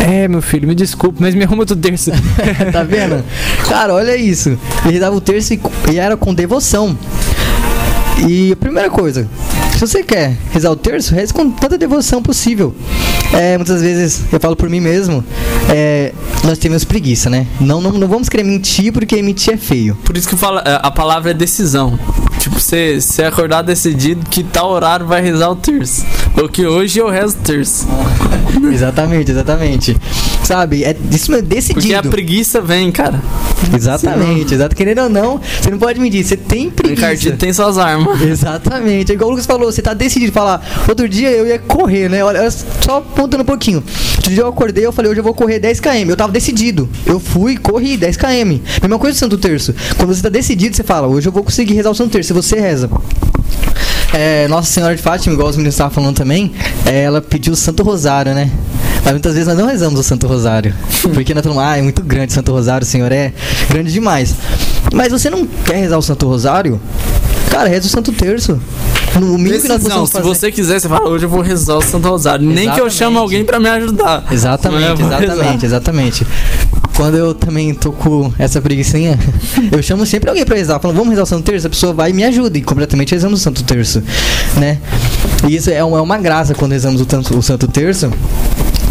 É, meu filho, me desculpe, mas me arruma outro terço. tá vendo? Cara, olha isso. Ele rezava o terço e, e era com devoção. E a primeira coisa, se você quer rezar o terço, reze com tanta devoção possível. É, muitas vezes, eu falo por mim mesmo, é, nós temos preguiça, né? Não, não, não vamos querer mentir porque mentir é feio. Por isso que fala, é, a palavra é decisão. Tipo, você, você acordar decidido que tal horário vai rezar o terço. Ou que hoje eu rezo o terço. exatamente, exatamente. Sabe? É, isso é decidido. Porque a preguiça vem, cara. Exatamente, exato. Querendo ou não, você não pode mentir, você tem O preguiça. Ricardinho tem suas armas. Exatamente. É igual o Lucas falou, você tá decidido falar. Outro dia eu ia correr, né? Olha, só apontando um pouquinho. Outro dia eu acordei, eu falei, hoje eu vou correr 10km. Eu tava decidido. Eu fui, corri 10km. Mesma coisa do Santo Terço. Quando você tá decidido, você fala, hoje eu vou conseguir rezar o Santo Terço. Você reza. É, Nossa Senhora de Fátima, igual os meninos estavam falando também, é, ela pediu o Santo Rosário, né? Mas muitas vezes nós não rezamos o Santo Rosário. Porque nós falamos, ah, é muito grande o Santo Rosário, o Senhor é grande demais. Mas você não quer rezar o Santo Rosário? Cara, reza o Santo Terço. No mínimo que nós possamos se fazer. você quiser, você fala, hoje eu vou rezar o Santo Rosário. Nem que eu chame alguém pra me ajudar. Exatamente, é, exatamente, exatamente. Quando eu também tô com essa preguiçinha, eu chamo sempre alguém pra rezar. Falo, vamos rezar o Santo Terço? A pessoa vai e me ajuda. E completamente rezamos o Santo Terço, né? E isso é uma, é uma graça quando rezamos o, tanto- o Santo Terço.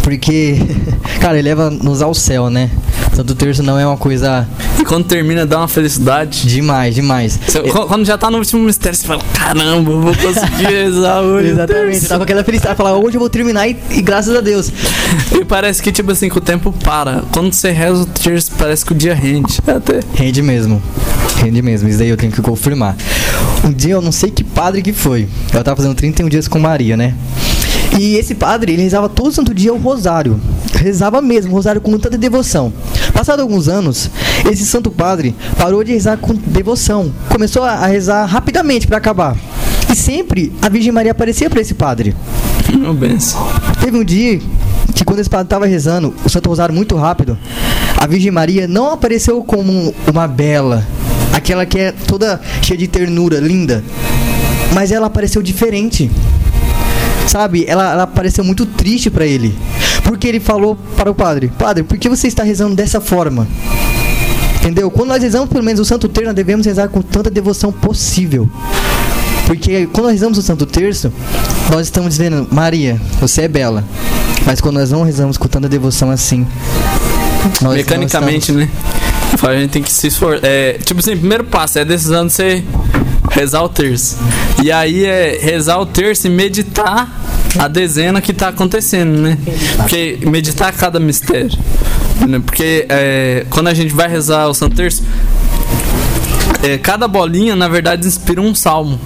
Porque, cara, ele leva-nos ao céu, né? O Santo Terço não é uma coisa E quando termina, dá uma felicidade. demais, demais. Você- qu- Quando já tá no último mistério, você fala, caramba, eu vou conseguir rezar hoje. Exatamente, eu tava com aquela felicidade, falar, hoje eu vou terminar e, e graças a Deus. E parece que, tipo assim, que o tempo para. Quando você reza o terço, parece que o dia rende. Até. Rende mesmo. Rende mesmo, isso daí eu tenho que confirmar. Um dia eu não sei que padre que foi. Eu tava fazendo 31 dias com Maria, né? E esse padre, ele rezava todo santo dia o rosário. Rezava mesmo, o rosário com tanta devoção. Passado alguns anos, esse santo padre parou de rezar com devoção. Começou a rezar rapidamente para acabar. E sempre a Virgem Maria aparecia para esse padre. Meu benção. Teve um dia que quando esse padre estava rezando o Santo Rosário muito rápido, a Virgem Maria não apareceu como um- uma bela, aquela que é toda cheia de ternura, linda, mas ela apareceu diferente. Sabe? Ela, ela apareceu muito triste para ele. Porque ele falou para o padre: Padre, por que você está rezando dessa forma? Entendeu? Quando nós rezamos pelo menos o Santo Terço, nós devemos rezar com tanta devoção possível. Porque quando nós rezamos o Santo Terço, nós estamos dizendo, Maria, você é bela. Mas quando nós não rezamos com tanta devoção assim, Mecanicamente, né? A gente tem que se esforçar. É, tipo assim, primeiro passo é decisão de você rezar o terço. E aí é rezar o terço e meditar a dezena que tá acontecendo, né? Porque meditar cada mistério. né? Porque é, quando a gente vai rezar o Santo Terço, é, cada bolinha, na verdade, inspira um salmo.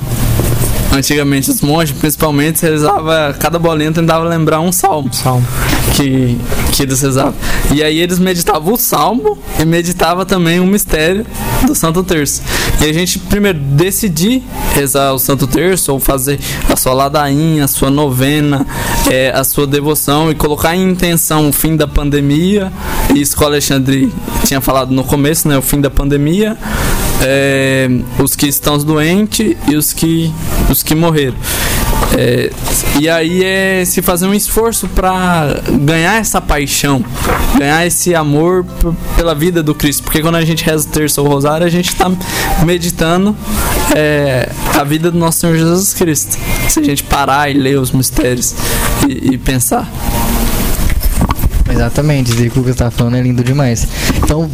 Antigamente, os monges, principalmente, rezava. Cada bolinha tentava lembrar um salmo Salmo. que, que eles rezavam. E aí eles meditavam o salmo e meditava também o mistério do Santo Terço. E a gente primeiro decidir rezar o Santo Terço ou fazer a sua ladainha, a sua novena, é, a sua devoção e colocar em intenção o fim da pandemia. Isso que o Alexandre tinha falado no começo, né? O fim da pandemia. É, os que estão doentes e os que, os que morreram. É, e aí é se fazer um esforço para ganhar essa paixão, ganhar esse amor pela vida do Cristo. Porque quando a gente reza o terço ou rosário, a gente está meditando é, a vida do nosso Senhor Jesus Cristo. Se a gente parar e ler os mistérios e, e pensar. Exatamente, isso aí que o Lucas tá falando é lindo demais. Então,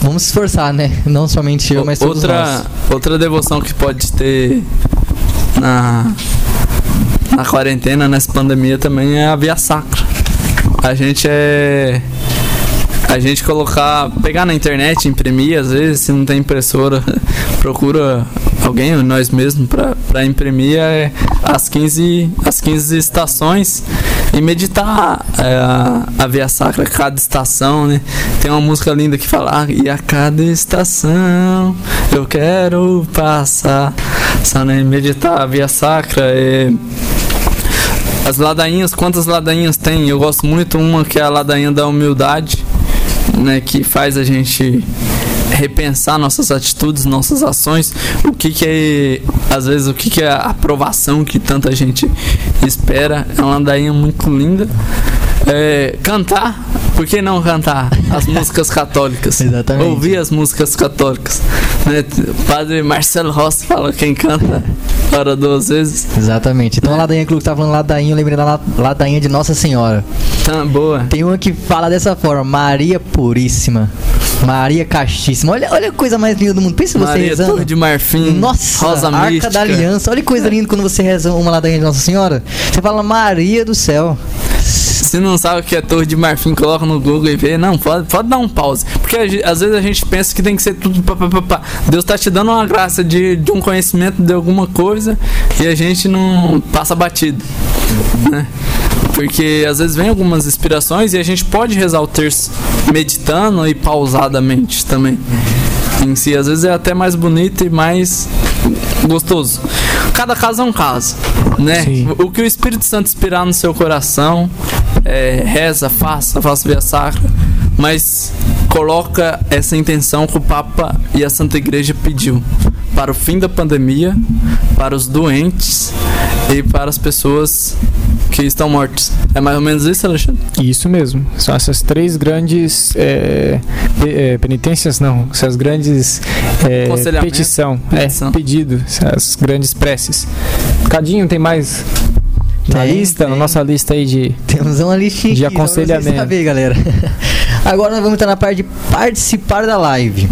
vamos se esforçar, né? Não somente eu, mas todos outra, nós. outra devoção que pode ter na, na quarentena, nessa pandemia também é a via sacra. A gente é. A gente colocar, pegar na internet, imprimir, às vezes, se não tem impressora, procura alguém, ou nós mesmos, pra imprimir é, as, 15, as 15 estações e meditar é, a, via sacra, cada estação, né? Tem uma música linda que fala, "Ah, e a cada estação eu quero passar, só nem meditar a via sacra é. As ladainhas, quantas ladainhas tem? Eu gosto muito uma que é a ladainha da humildade, né, que faz a gente repensar nossas atitudes, nossas ações, o que que é, às vezes o que que é a aprovação que tanta gente espera. É uma ladainha muito linda. É, cantar, por que não cantar as músicas católicas? Exatamente. Ouvir as músicas católicas. Né? Padre Marcelo Rossi fala quem canta ora duas vezes. Exatamente. Então a ladainha que o Lucas tá falando ladainha, eu lembrei da la- ladainha de Nossa Senhora. Tá boa. Tem uma que fala dessa forma, Maria Puríssima. Maria Castíssima. Olha, olha a coisa mais linda do mundo. Pensa você Maria rezando. Torre de Marfim, Nossa, Rosa Arca Mística. da Aliança. Olha que coisa linda quando você reza uma ladainha de Nossa Senhora. Você fala Maria do céu. Se não sabe o que é Torre de Marfim, coloca no Google e vê. Não, pode, pode dar um pause. Porque a às vezes a gente pensa que tem que ser tudo pá, pá, pá, pá. Deus tá te dando uma graça de, de um conhecimento de alguma coisa e a gente não passa batido. Né? Porque às vezes vem algumas inspirações e a gente pode rezar o terço meditando e pausadamente também. Em si, às vezes é até mais bonito e mais gostoso. Cada caso é um caso, né? Sim. O que o Espírito Santo inspirar no seu coração, é, reza, faça, faça via sacra, mas coloca essa intenção que o Papa e a Santa Igreja pediu para o fim da pandemia, para os doentes e para as pessoas que estão mortas. É mais ou menos isso, Alexandre? Isso mesmo. São essas três grandes é, é, penitências, não. Essas grandes é, petição, petição. É, pedido, essas grandes preces. Cadinho tem mais na Tem, lista, na tem. nossa lista aí de Temos uma listinha De aqui, aconselhamento. saberem, galera. Agora nós vamos entrar na parte de participar da live.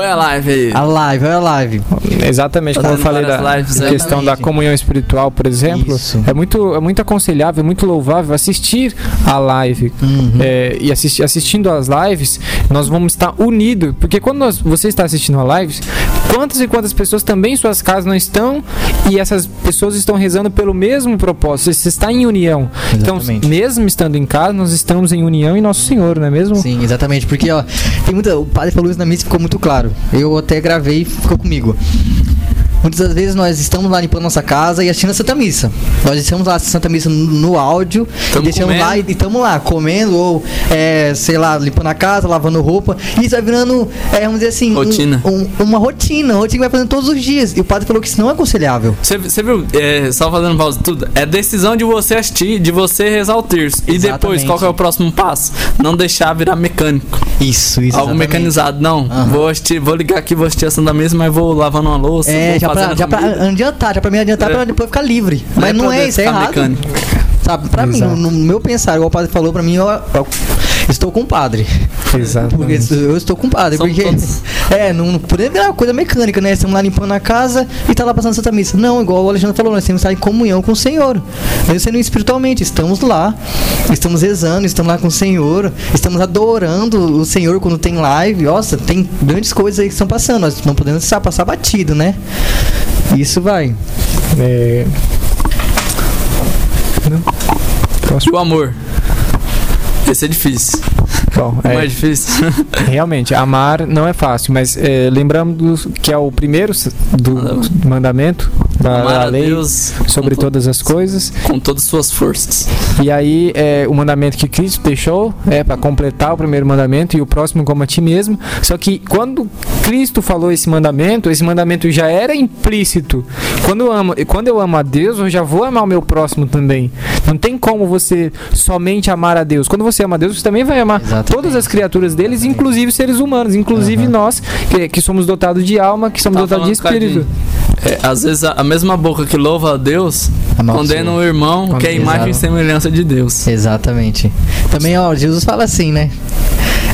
É a live aí? A live, olha a live. Exatamente, como eu falei da lives questão da comunhão espiritual, por exemplo, Isso. é muito, é muito aconselhável, é muito louvável assistir a live. Uhum. É, e assisti- assistindo às lives, nós vamos estar unidos. Porque quando nós- você está assistindo a lives, quantas e quantas pessoas também em suas casas não estão e essas pessoas estão rezando pelo mesmo propósito. Você está em união. Exatamente. Então, mesmo estando em casa, nós estamos em união em Nosso Senhor, não é mesmo? Sim, exatamente, porque ó, tem muita, o padre falou isso na missa e ficou muito claro. Eu até gravei e ficou comigo. Muitas das vezes nós estamos lá limpando nossa casa e assistindo a Santa Missa. Nós estamos lá a Santa Missa no, no áudio, Tamo e deixamos comendo. lá e estamos lá comendo ou, é, sei lá, limpando a casa, lavando roupa. E isso vai virando, é, vamos dizer assim, um- Rotina. um- uma rotina, uma rotina que vai fazendo todos os dias. E o padre falou que isso não é aconselhável. Você, viu, é, só fazendo pausa tudo, é decisão de você assistir, de você rezar o terço. E depois, qual é o próximo passo? Não deixar virar mecânico. Isso, isso. algo exatamente. mecanizado. Não, Aham. vou assistir, vou ligar aqui, vou assistir a Santa Mesa, mas vou lavando uma louça, É, vou pra, já pra adiantar, já pra me adiantar É. pra depois ficar livre. Não Mas é não é, isso é ficar errado. Sabe, pra mim, Exato. no, no meu pensar, igual o padre falou, pra mim, eu, eu estou com o padre. Exato. Porque eu estou com o padre. Somos porque, todos. é, não, podemos virar uma coisa mecânica, né? Estamos lá limpando a casa e tá lá passando Santa Missa. Não, igual o Alexandre falou, nós temos que estar em comunhão com o Senhor. Mesmo sendo espiritualmente, estamos lá, estamos rezando, estamos lá com o Senhor, estamos adorando o Senhor quando tem live. Nossa, tem grandes coisas aí que estão passando. Nós não podemos deixar passar batido, né? Isso vai. É... Não. E Próximo. o amor. Esse é difícil. Bom, O é, mais difícil. realmente, amar não é fácil, mas é, lembramos que é o primeiro do, do mandamento da, a lei Deus sobre todas as coisas. com todas as suas forças. E aí, é, o mandamento que Cristo deixou é para completar o primeiro mandamento e o próximo como a ti mesmo. Só que quando Cristo falou esse mandamento, esse mandamento já era implícito. Quando eu amo, quando eu amo a Deus, eu já vou amar o meu próximo também. Não tem como você somente amar a Deus. Quando você ama a Deus, você também vai amar Exatamente. todas as criaturas deles, inclusive seres humanos, inclusive Aham. nós, que, que somos dotados de alma, que somos dotados de a espírito. É, às vezes a, a mesma boca que louva a Deus Amaldiçoa. condena o irmão que é a imagem e semelhança de Deus. Exatamente. Também, ó, Jesus fala assim, né?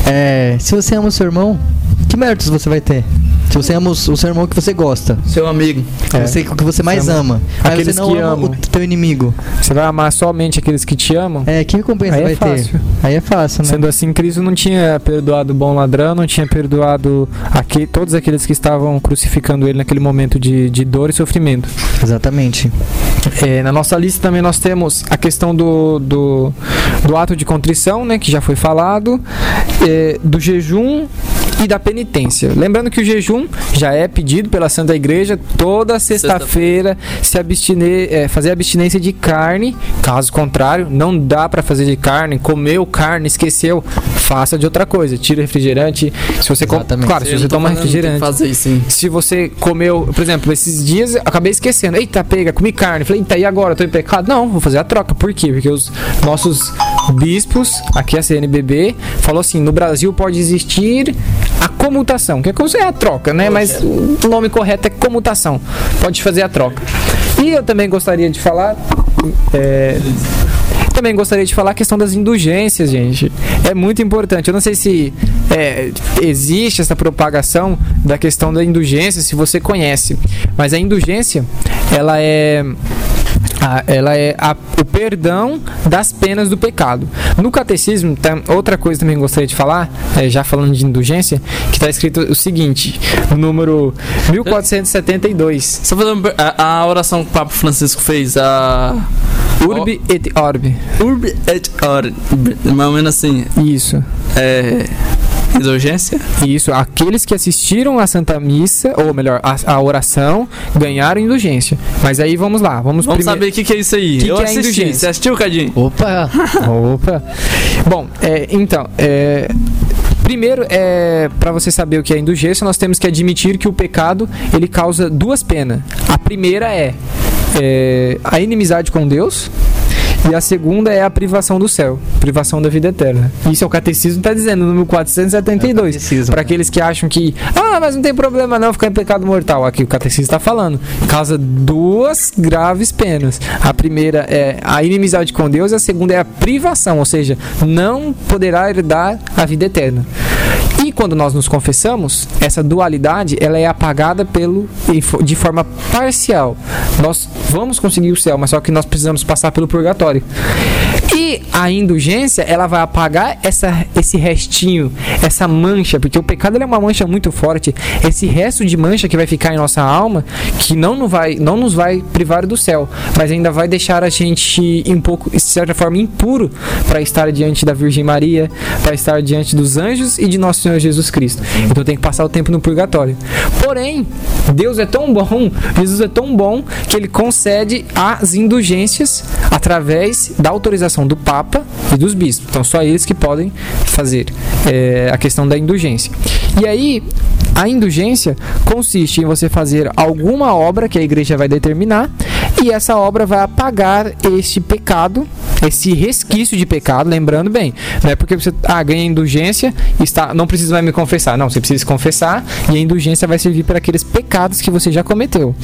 É, se você ama o seu irmão, que méritos você vai ter? Se você ama o o seu irmão que você gosta, Seu amigo. É. você, que você mais Você ama ama, aqueles você não que ama amam. o teu inimigo. Você vai amar somente aqueles que te amam? É, que recompensa Aí é vai ter? fácil. Aí é fácil, né? Sendo assim, Cristo não tinha perdoado o bom ladrão, não tinha perdoado aque- todos aqueles que estavam crucificando ele naquele momento de, de dor e sofrimento. Exatamente. É, na nossa lista também nós temos a questão do, do, do ato de contrição, né, que já foi falado, é, do jejum e da penitência. Lembrando que o jejum já é pedido pela Santa Igreja toda sexta-feira se abstiner, é, fazer abstinência de carne. Caso contrário, não dá para fazer de carne, comeu carne, esqueceu, faça de outra coisa. Tira refrigerante. Se você com- Exatamente. claro, se você toma falando, refrigerante fazer isso, sim. se você comeu, por exemplo, esses dias eu acabei esquecendo. Eita, pega, comi carne. Falei, eita, e agora? Tô em pecado? Não, vou fazer a troca. Por quê? Porque os nossos bispos, aqui a CNBB, falou assim: no Brasil pode existir a comutação, que é a troca, né? Mas o nome correto é comutação. Pode fazer a troca. E eu também gostaria de falar. é, também gostaria de falar a questão das indulgências, gente. É muito importante. Eu não sei se é, existe essa propagação da questão da indulgência, se você conhece. Mas a indulgência, ela é. A- ela é a- o perdão das penas do pecado. No catecismo, outra coisa também gostaria de falar, é, já falando de indulgência, que está escrito o seguinte, no número 1472. Só per- a, a oração que o Papa Francisco fez, a Urbi et orbi. Urbi et Orbi, mais ou menos assim, Isso. é, Indulgência? Isso, aqueles que assistiram à Santa Missa, ou melhor, a, a oração, ganharam indulgência. Mas aí vamos lá, vamos, Vamos saber o que, que é isso aí. Que Eu que é assisti. indulgência? Você assistiu, Cadinho? Opa! Opa! Bom, é, então, é, primeiro, é, para você saber o que é indulgência, nós temos que admitir que o pecado ele causa duas penas. A primeira é, é, a inimizade com Deus. E a segunda é a privação do céu, privação da vida eterna. Isso é o catecismo está dizendo no 1472. catecismo. Para aqueles que acham que, ah, mas não tem problema não ficar em pecado mortal. Aqui o catecismo está falando. Causa duas graves penas. A primeira é a inimizade com Deus a segunda é a privação, ou seja, não poderá herdar a vida eterna. E quando nós nos confessamos, essa dualidade ela é apagada pelo de forma parcial. Nós vamos conseguir o céu, mas só que nós precisamos passar pelo purgatório. E a indulgência, ela vai apagar essa, esse restinho, essa mancha, porque o pecado é uma mancha muito forte. Esse resto de mancha que vai ficar em nossa alma, que não nos vai, não nos vai privar do céu, mas ainda vai deixar a gente um pouco, de certa forma, impuro para estar diante da Virgem Maria, para estar diante dos anjos e de nosso Senhor Jesus Cristo. Então tem que passar o tempo no purgatório. Porém, Deus é tão bom, Jesus é tão bom que ele concede as indulgências através da autorização do Papa e dos bispos. Então só eles que podem fazer é, a questão da indulgência. E aí a indulgência consiste em você fazer alguma obra que a igreja vai determinar e essa obra vai apagar este pecado, esse resquício de pecado, lembrando bem, não é porque você ah, ganha indulgência, está, não precisa mais me confessar, não, você precisa confessar e a indulgência vai servir para aqueles pecados que você já cometeu.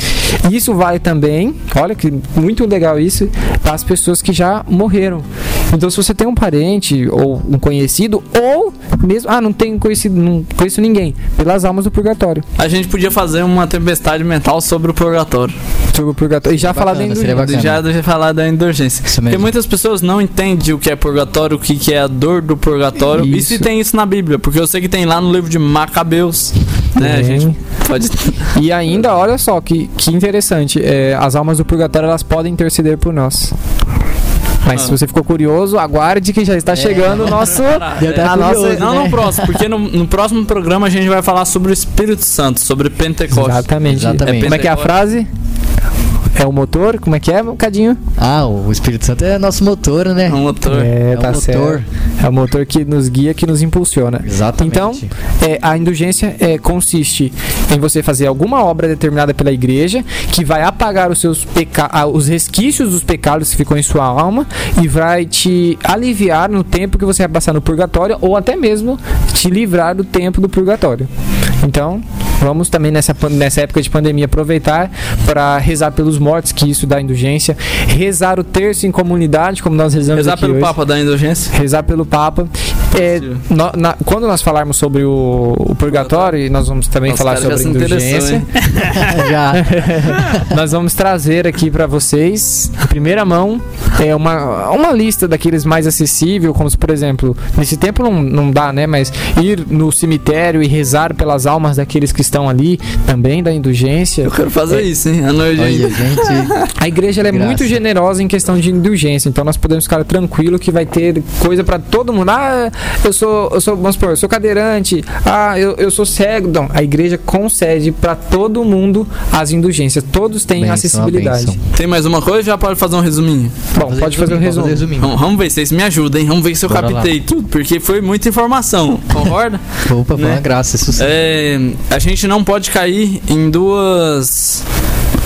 E isso vale também, olha que muito legal isso, para as pessoas que já morreram. Então se você tem um parente ou um conhecido ou mesmo, ah, não tenho conhecido, não conheço ninguém, pelas almas do purgatório. A gente podia fazer uma tempestade mental sobre o purgatório. Sobre o purgatório. E já falar da indulgência. Já eu falar da indulgência. Isso Porque muitas pessoas não entendem o que é purgatório, o que que é a dor do purgatório. E Isso. se tem isso na Bíblia, porque eu sei que tem lá no livro de Macabeus. Né, a Tem. gente pode. E ainda, olha só que, que interessante, é, as almas do purgatório elas podem interceder por nós. Mas Ah. se você ficou curioso, aguarde que já está chegando o nosso. A nossa, curioso, Não né? no próximo, porque no, no próximo programa a gente vai falar sobre o Espírito Santo, sobre Pentecostes. Exatamente. Exatamente. Como é que é a frase? É o motor? Como é que é, Cadinho? Ah, o Espírito Santo é nosso motor, né? Um motor. É, É o tá motor. certo. É o motor que nos guia, que nos impulsiona. Exatamente. Então, É, a indulgência é, consiste em você fazer alguma obra determinada pela igreja que vai apagar os seus peca ah, os resquícios dos pecados que ficou em sua alma e vai te aliviar no tempo que você vai passar no purgatório ou até mesmo te livrar do tempo do purgatório. Então, vamos também nessa, nessa época de pandemia aproveitar para rezar pelos mortos, que isso dá indulgência, rezar o terço em comunidade, como nós rezamos Rezar pelo hoje Papa da indulgência. rezar pelo Papa. É, no- na- quando nós falarmos sobre o, o purgatório, e nós vamos também Os falar sobre indulgência? Já. nós vamos trazer aqui para vocês, em primeira mão, é uma, uma lista daqueles mais acessível, como se, por exemplo, nesse tempo não, não dá, né? Mas ir no cemitério e rezar pelas almas daqueles que estão ali, também da indulgência. Eu quero fazer É. isso, hein? À noite. Olha, gente. A igreja ela é Graça. muito generosa em questão de indulgência, então nós podemos ficar tranquilo que vai ter coisa pra todo mundo. Ah, eu sou, eu sou, vamos supor, eu sou cadeirante. Ah, eu, eu sou cego. Não, a igreja concede pra todo mundo as indulgências. Todos têm Benção, acessibilidade. Tem mais uma coisa? Já pode fazer um resuminho. Bom, pode fazer um resumo. Vamos, vamos ver se vocês me ajudam, hein? Vamos ver se eu Bora captei tudo, porque foi muita informação. Concorda? Opa, foi Né? uma graça, isso sim. É, a gente não pode cair em duas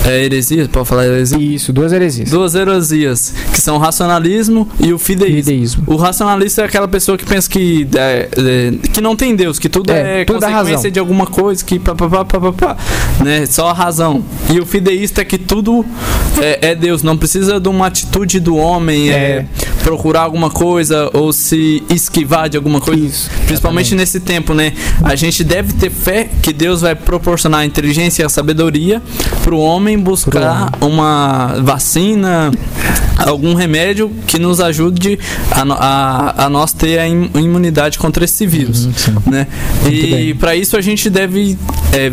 é, heresias, pode falar heresia? Isso, duas heresias. Duas heresias, que são o racionalismo e o fideísmo. Fideísmo. O racionalista é aquela pessoa que pensa que, é, é, que não tem Deus, que tudo é, É, tudo consequência de alguma coisa, que pá, pá, pá, pá, pá, né? Só a razão. E o fideísta é que tudo é, é Deus, não precisa de uma atitude do homem, é, É. procurar alguma coisa ou se esquivar de alguma coisa. Isso. Principalmente nesse tempo, né? A gente deve ter fé que Deus vai proporcionar a inteligência e a sabedoria pro homem também buscar uma vacina, algum remédio que nos ajude a, a, a nós ter a im- imunidade contra esse vírus, Uhum, sim. né? E para isso a gente deve é,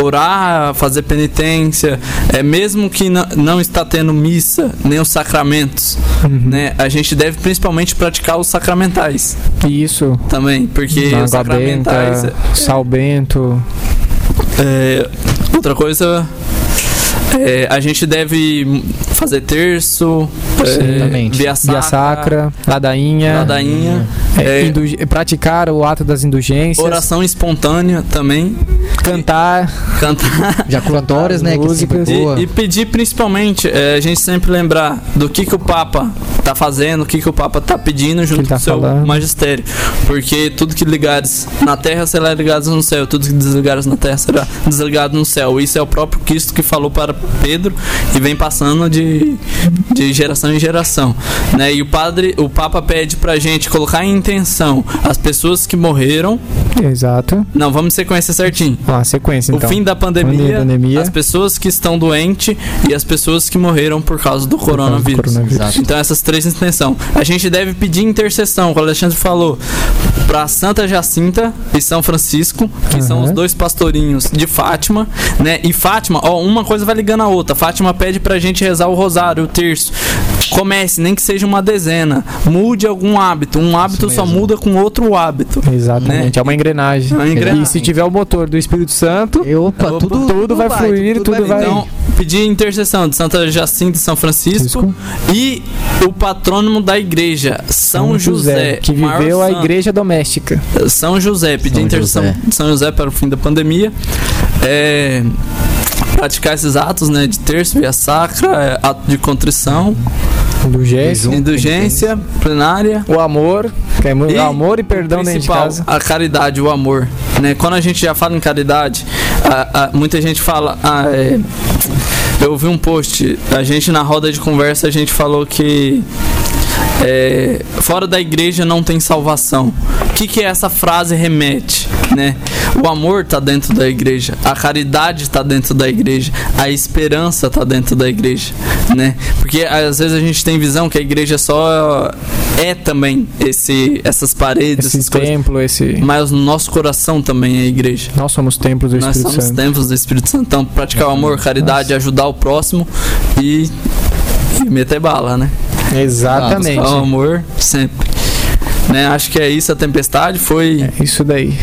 orar, fazer penitência, é mesmo que n- não está tendo missa nem os sacramentos, Uhum. né? A gente deve principalmente praticar os sacramentais Isso. também, porque os sacramentais benta, sal bento. é, outra coisa, é, a gente deve fazer terço, é, Exatamente. via sacra, Via sacra, ladainha. ladainha, é, é, praticar o ato das indulgências. oração espontânea também, Cantar. cantar Jaculatórias, né? Músicas. e, e pedir principalmente, é, a gente sempre lembrar do que, que o Papa tá fazendo, o que, que o Papa tá pedindo junto tá com o seu falando. magistério. Porque tudo que ligares na terra será ligado no céu, tudo que desligares na terra será desligado no céu. Isso é o próprio Cristo que falou para Pedro e vem passando de, de geração em geração. Né? E o padre, o Papa pede pra gente colocar em intenção as pessoas que morreram. Exato. Não, vamos sequência certinho. Ó, a sequência então. O fim da pandemia, Pandemia. as pessoas que estão doentes e as pessoas que morreram por causa do causa do coronavírus. coronavírus. Exato. Então essas três intenções. A gente deve pedir intercessão, como o Alexandre falou, para Santa Jacinta e São Francisco, que são Aham. os dois pastorinhos de Fátima, né? E Fátima, ó, uma coisa vai ligando a outra. Fátima pede pra gente rezar o rosário, o terço. Comece, nem que seja uma dezena. Mude algum hábito. Um hábito só muda com outro hábito. Exatamente. É uma engrenagem. É uma engrenagem. E se tiver o motor do Espírito Santo, E, opa, Opa, tudo, tudo vai fluir, tudo vai- Então, pedir intercessão de Santa Jacinta e São Francisco e o patrônimo da igreja, São, José, que o maior viveu a igreja doméstica. São José, pedir São intercessão José. de São José para o fim da pandemia. É, praticar esses atos, né, de terço, via sacra, é, ato de contrição, Indulgência. Indulgência plenária. O amor, que é E amor e perdão dentro de principal, casa. A caridade, o amor. Né? Quando a gente já fala em caridade, a- a- muita gente fala. ah, é, eu ouvi um post, a gente na roda de conversa, a gente falou que. é, fora da igreja não tem salvação. O que, que essa frase remete? Né? O amor está dentro da igreja, a caridade está dentro da igreja, a esperança está dentro da igreja, né? Porque às vezes a gente tem visão que a igreja só é também esse, essas paredes, Esse essas coisas. templo, esse. Mas o nosso coração também é a igreja. Nós somos templos do Nós Espírito somos Santo. templos do Espírito Santo. Então, praticar o amor, caridade, ajudar o próximo e, e meter bala, né? Exatamente. O amor sempre. Né? Acho que é isso. A tempestade foi É isso daí.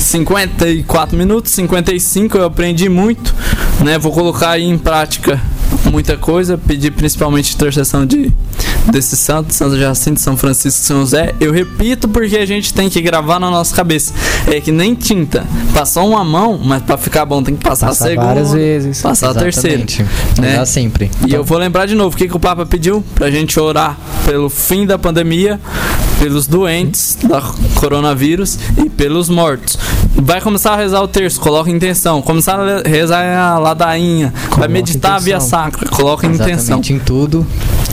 54 minutos, 55. Eu aprendi muito. Né? Vou colocar aí em prática muita coisa. Pedir principalmente intercessão de desses santos, Santo Jacinto, São Francisco, São José. Eu repito porque a gente tem que gravar na nossa cabeça. É que nem tinta. Passou uma mão, mas pra ficar bom tem que passar, a Passar segunda. várias vezes. Passar a terceira. Exatamente. né? Sempre. E eu vou lembrar de novo o que, que o Papa pediu pra gente orar pelo fim da pandemia, pelos doentes da coronavírus e pelos mortos. Vai começar a rezar o terço, coloca intenção. Começar a rezar a ladainha. vai Coloca meditar a via sacra, coloca intenção. Em tudo.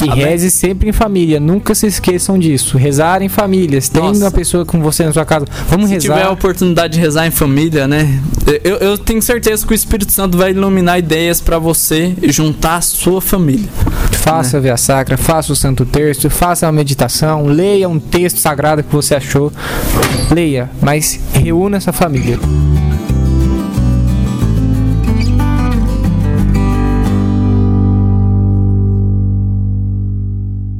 E Amém. reze sempre em família. Nunca se esqueçam disso. Rezar em família. Se tem Nossa. uma pessoa com você na sua casa, vamos Se rezar. tiver a oportunidade de rezar em família, né? Eu, eu tenho certeza que o Espírito Santo vai iluminar ideias pra você juntar a sua família. Faça a via sacra, faça o santo terço, faça uma meditação, leia um texto sagrado que você achou. Leia, mas reúna essa família.